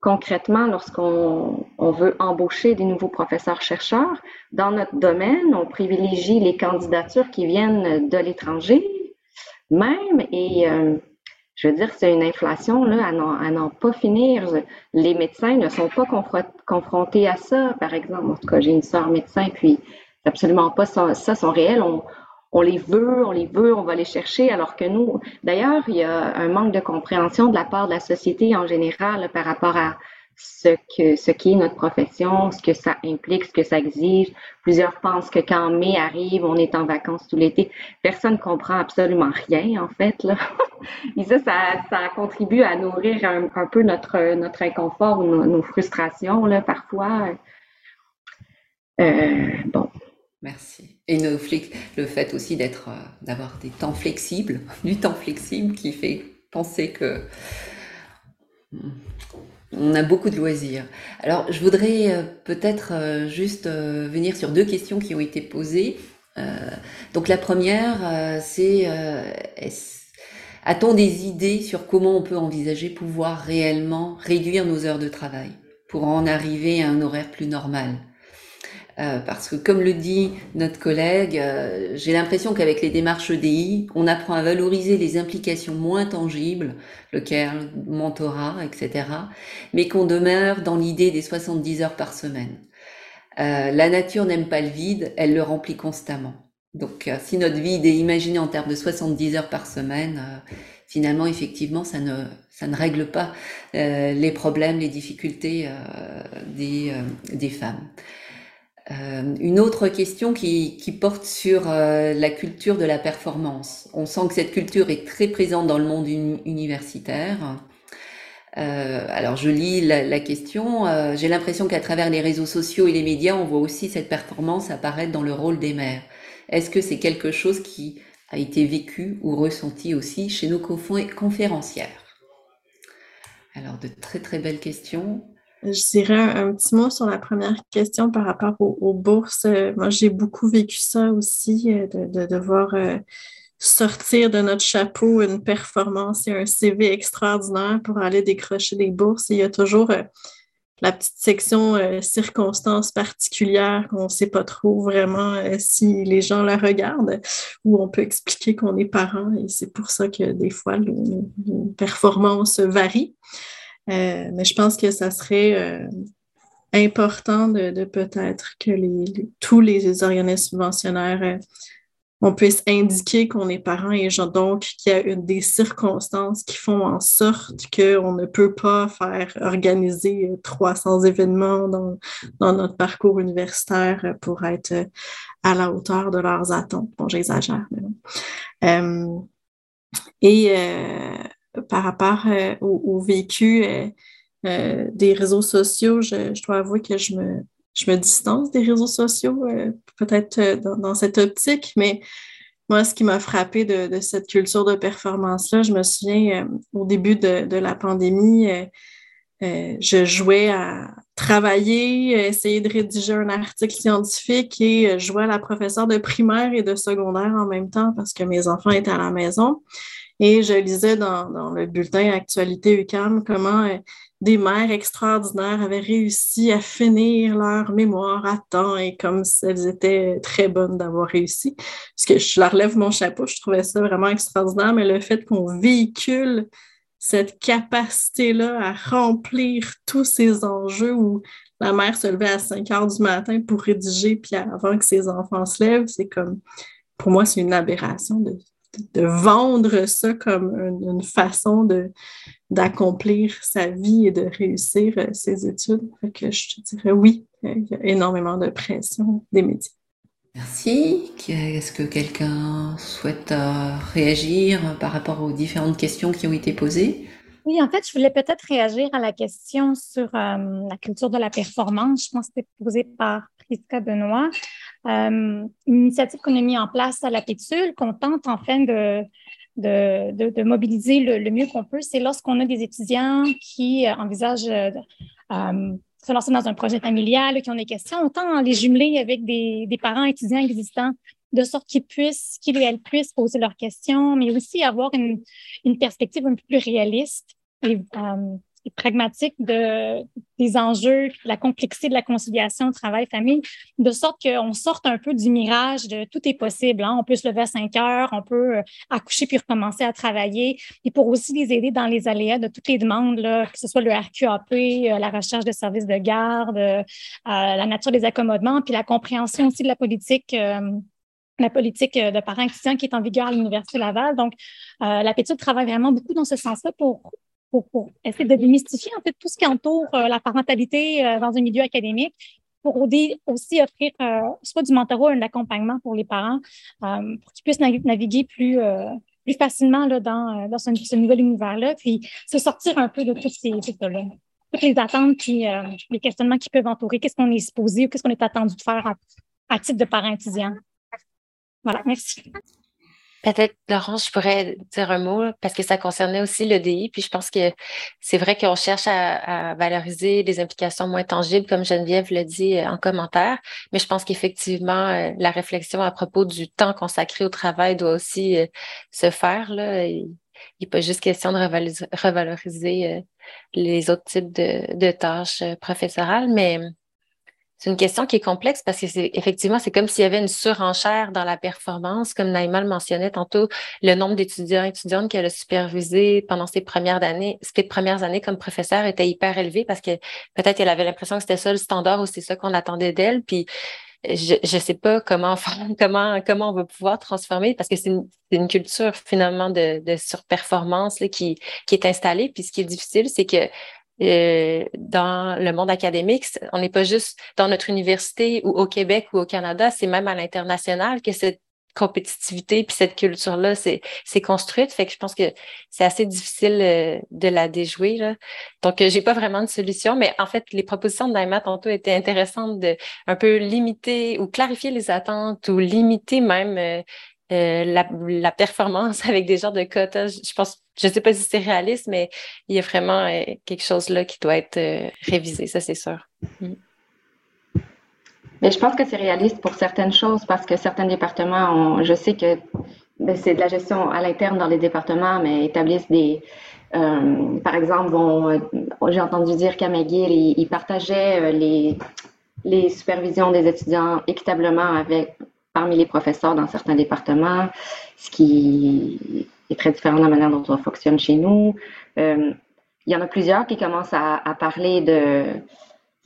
concrètement lorsqu'on veut embaucher des nouveaux professeurs-chercheurs. Dans notre domaine, on privilégie les candidatures qui viennent de l'étranger même et euh, je veux dire, c'est une inflation là, à n'en pas finir. Les médecins ne sont pas confrontés à ça, par exemple. En tout cas, j'ai une soeur médecin, puis absolument pas ça, ça sont réels. On, on les veut, on les veut, on va les chercher, alors que nous, d'ailleurs, il y a un manque de compréhension de la part de la société en général par rapport à ce que ce qui est notre profession, ce que ça implique, ce que ça exige. Plusieurs pensent que quand mai arrive, on est en vacances tout l'été. Personne ne comprend absolument rien, en fait. Là. Et ça, ça, contribue à nourrir un, peu notre, notre inconfort ou nos, frustrations, là, parfois. Euh, bon. Merci. Et le fait aussi d'être, euh, d'avoir des temps flexibles, du temps flexible qui fait penser que hmm, on a beaucoup de loisirs. Alors, je voudrais euh, peut-être euh, juste venir sur deux questions qui ont été posées. donc, la première, c'est a-t-on des idées sur comment on peut envisager pouvoir réellement réduire nos heures de travail pour en arriver à un horaire plus normal? Euh, parce que comme le dit notre collègue, euh, j'ai l'impression qu'avec les démarches EDI, on apprend à valoriser les implications moins tangibles, le care, le mentorat, etc., mais qu'on demeure dans l'idée des 70 heures par semaine. Euh, la nature n'aime pas le vide, elle le remplit constamment. Donc si notre vide est imaginé en termes de 70 heures par semaine, finalement, effectivement, ça ne, ça ne règle pas les problèmes, les difficultés des, des femmes. Euh, une autre question qui, qui porte sur euh, la culture de la performance. On sent que cette culture est très présente dans le monde universitaire. Euh, alors je lis la, la question. Euh, j'ai l'impression qu'à travers les réseaux sociaux et les médias, on voit aussi cette performance apparaître dans le rôle des mères. Est-ce que c'est quelque chose qui a été vécu ou ressenti aussi chez nos conférencières? Alors de très très belles questions. Je dirais un, petit mot sur la première question par rapport aux, bourses. Euh, moi, j'ai beaucoup vécu ça aussi, euh, de, devoir euh, sortir de notre chapeau une performance et un CV extraordinaire pour aller décrocher des bourses. il y a toujours la petite section circonstances particulières qu'on ne sait pas trop vraiment si les gens la regardent, ou on peut expliquer qu'on est parent et c'est pour ça que des fois, nos performances varient. Euh, mais je pense que ça serait euh, important de, peut-être que tous les organismes subventionnaires, euh, on puisse indiquer qu'on est parent et donc qu'il y a des circonstances qui font en sorte qu'on ne peut pas faire organiser 300 événements dans, notre parcours universitaire pour être à la hauteur de leurs attentes. Bon, j'exagère, mais et par rapport euh, au, vécu euh, euh, des réseaux sociaux, je, dois avouer que je me, je me distance des réseaux sociaux, peut-être dans, cette optique, mais moi, ce qui m'a frappé de, cette culture de performance-là, je me souviens au début de, la pandémie, je jouais à travailler, essayer de rédiger un article scientifique et jouer à la professeure de primaire et de secondaire en même temps parce que mes enfants étaient à la maison. Et je lisais dans, le bulletin Actualité UCAM comment euh, des mères extraordinaires avaient réussi à finir leur mémoire à temps et comme elles étaient très bonnes d'avoir réussi. Parce que je leur lève mon chapeau, je trouvais ça vraiment extraordinaire, mais le fait qu'on véhicule cette capacité-là à remplir tous ces enjeux où la mère se levait à 5 heures du matin pour rédiger, puis avant que ses enfants se lèvent, c'est comme, pour moi, c'est une aberration de de vendre ça comme une, façon d'accomplir sa vie et de réussir euh, ses études. que je te dirais oui, il y a énormément de pression des médias. Merci. Est-ce que quelqu'un souhaite euh, réagir par rapport aux différentes questions qui ont été posées? Oui, en fait, je voulais peut-être réagir à la question sur euh, la culture de la performance. Je pense que c'était posé par Prisca Benoît. Euh, une initiative qu'on a mis en place à la Pétule, qu'on tente enfin de, de, mobiliser le, mieux qu'on peut, c'est lorsqu'on a des étudiants qui euh, envisagent de se lancer dans un projet familial, qui ont des questions, on tente les jumeler avec des, des parents étudiants existants de sorte qu'ils puissent, qu'ils puissent poser leurs questions, mais aussi avoir une, perspective un peu plus réaliste pragmatique de, des enjeux, la complexité de la conciliation travail-famille, de sorte qu'on sorte un peu du mirage de tout est possible. Hein. On peut se lever à 5 heures, on peut euh, accoucher puis recommencer à travailler, et pour aussi les aider dans les aléas de toutes les demandes, là, que ce soit le RQAP, euh, la recherche de services de garde, euh, la nature des accommodements, puis la compréhension aussi de la politique la politique de parents étudiants qui est en vigueur à l'Université Laval. Donc, euh, la pétude travaille vraiment beaucoup dans ce sens-là pour, pour, essayer de démystifier en fait tout ce qui entoure euh, la parentalité euh, dans un milieu académique pour aussi offrir soit du mentorat ou un accompagnement pour les parents pour qu'ils puissent naviguer plus, plus facilement là, dans, dans ce, nouvel univers-là, puis se sortir un peu de toutes ces, là toutes les attentes puis les questionnements qui peuvent entourer qu'est-ce qu'on est supposé ou qu'est-ce qu'on est attendu de faire à, à titre de parent étudiant. Voilà, merci. Peut-être, Laurence, je pourrais dire un mot parce que ça concernait aussi le DI. Puis je pense que c'est vrai qu'on cherche à, valoriser des implications moins tangibles, comme Geneviève le dit euh, en commentaire. Mais je pense qu'effectivement, euh, la réflexion à propos du temps consacré au travail doit aussi euh, se faire. Là. Il n'est pas juste question de revaloriser, les autres types de, de tâches professorales, mais c'est une question qui est complexe parce que c'est effectivement, c'est comme s'il y avait une surenchère dans la performance, comme Naïma le mentionnait tantôt, le nombre d'étudiants et étudiantes qu'elle a supervisé pendant ses premières années, ses premières années comme professeur était hyper élevé parce que peut-être qu'elle avait l'impression que c'était ça le standard ou c'est ça qu'on attendait d'elle. Puis je ne sais pas comment comment comment on va pouvoir transformer parce que c'est une, culture finalement de, surperformance qui, qui est installée. Puis ce qui est difficile, c'est que euh, dans le monde académique. On n'est pas juste dans notre université ou au Québec ou au Canada, c'est même à l'international que cette compétitivité puis cette culture-là c'est construite. Fait que je pense que c'est assez difficile euh, de la déjouer. Là. Donc, euh, j'ai pas vraiment de solution, mais en fait, les propositions de Naima tantôt étaient intéressantes de un peu limiter ou clarifier les attentes ou limiter même euh, la, performance avec des genres de quotas. Je pense, je sais pas si c'est réaliste, mais il y a vraiment euh, quelque chose là qui doit être euh, révisé, ça c'est sûr. Mm. Mais je pense que c'est réaliste pour certaines choses parce que certains départements, je sais que ben, c'est de la gestion à l'interne dans les départements, mais établissent des, par exemple, j'ai entendu dire qu'à McGill, ils, partageaient les, les supervisions des étudiants équitablement avec parmi les professeurs dans certains départements, ce qui est très différent de la manière dont on fonctionne chez nous. Euh, il y en a plusieurs qui commencent à, parler de,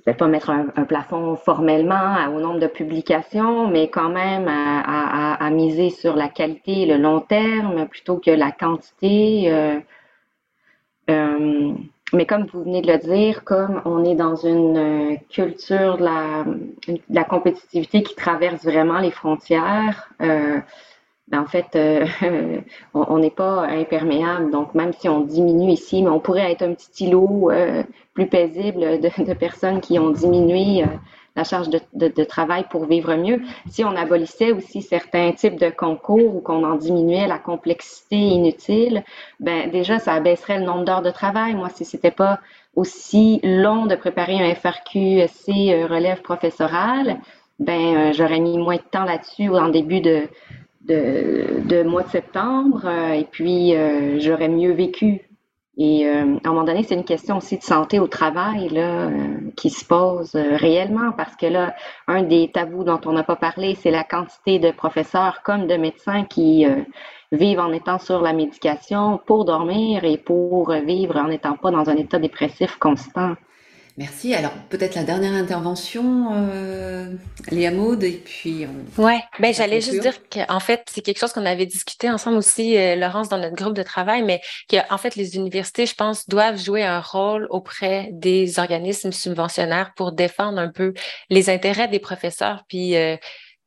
vais pas mettre un, plafond formellement au nombre de publications, mais quand même à, miser sur la qualité et le long terme plutôt que la quantité. Euh, euh, mais comme vous venez de le dire, comme on est dans une euh, culture de la, compétitivité qui traverse vraiment les frontières, euh, ben en fait, euh, on n'est pas imperméable. Donc, même si on diminue ici, mais on pourrait être un petit îlot plus paisible de, de, personnes qui ont diminué la charge de, travail pour vivre mieux. Si on abolissait aussi certains types de concours ou qu'on en diminuait la complexité inutile, ben déjà ça abaisserait le nombre d'heures de travail. Moi, si c'était pas aussi long de préparer un FRQC euh, relève professorale, ben euh, j'aurais mis moins de temps là-dessus en début de, de, mois de septembre euh, et puis j'aurais mieux vécu et euh, à un moment donné, c'est une question aussi de santé au travail là, euh, qui se pose euh, réellement parce que là, un des tabous dont on n'a pas parlé, c'est la quantité de professeurs comme de médecins qui vivent en étant sur la médication pour dormir et pour vivre en n'étant pas dans un état dépressif constant. Merci. Alors peut-être la dernière intervention, euh, Léa Maud, et puis on... Ouais, ben j'allais juste dire qu'en fait c'est quelque chose qu'on avait discuté ensemble aussi, euh, Laurence, dans notre groupe de travail, mais qu'en fait les universités, je pense, doivent jouer un rôle auprès des organismes subventionnaires pour défendre un peu les intérêts des professeurs, puis euh,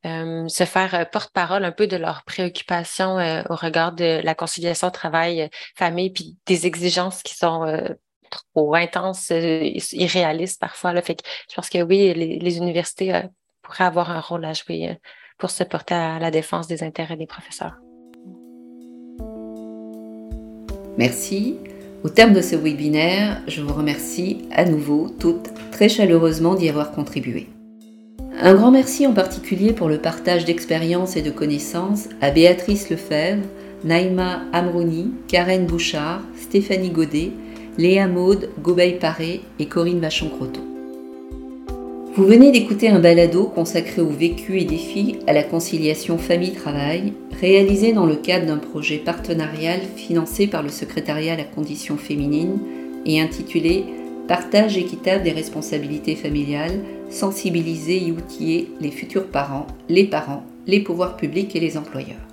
euh se faire porte-parole un peu de leurs préoccupations au regard de la conciliation travail-famille, puis des exigences qui sont trop intense, euh, irréaliste parfois. Je pense que oui, les, universités euh, pourraient avoir un rôle à jouer euh, pour se porter à la défense des intérêts des professeurs. Merci. Au terme de ce webinaire, je vous remercie à nouveau toutes très chaleureusement d'y avoir contribué. Un grand merci en particulier pour le partage d'expériences et de connaissances à Béatrice Lefebvre, Naïma Amrouni, Karen Bouchard, Stéphanie Godet, Léa Maude, Gobeil Paré et Corinne Vachon-Croton. Vous venez d'écouter un balado consacré au vécu et défis à la conciliation famille-travail, réalisé dans le cadre d'un projet partenarial financé par le secrétariat à la condition féminine et intitulé Partage équitable des responsabilités familiales, sensibiliser et outiller les futurs parents, les parents, les pouvoirs publics et les employeurs.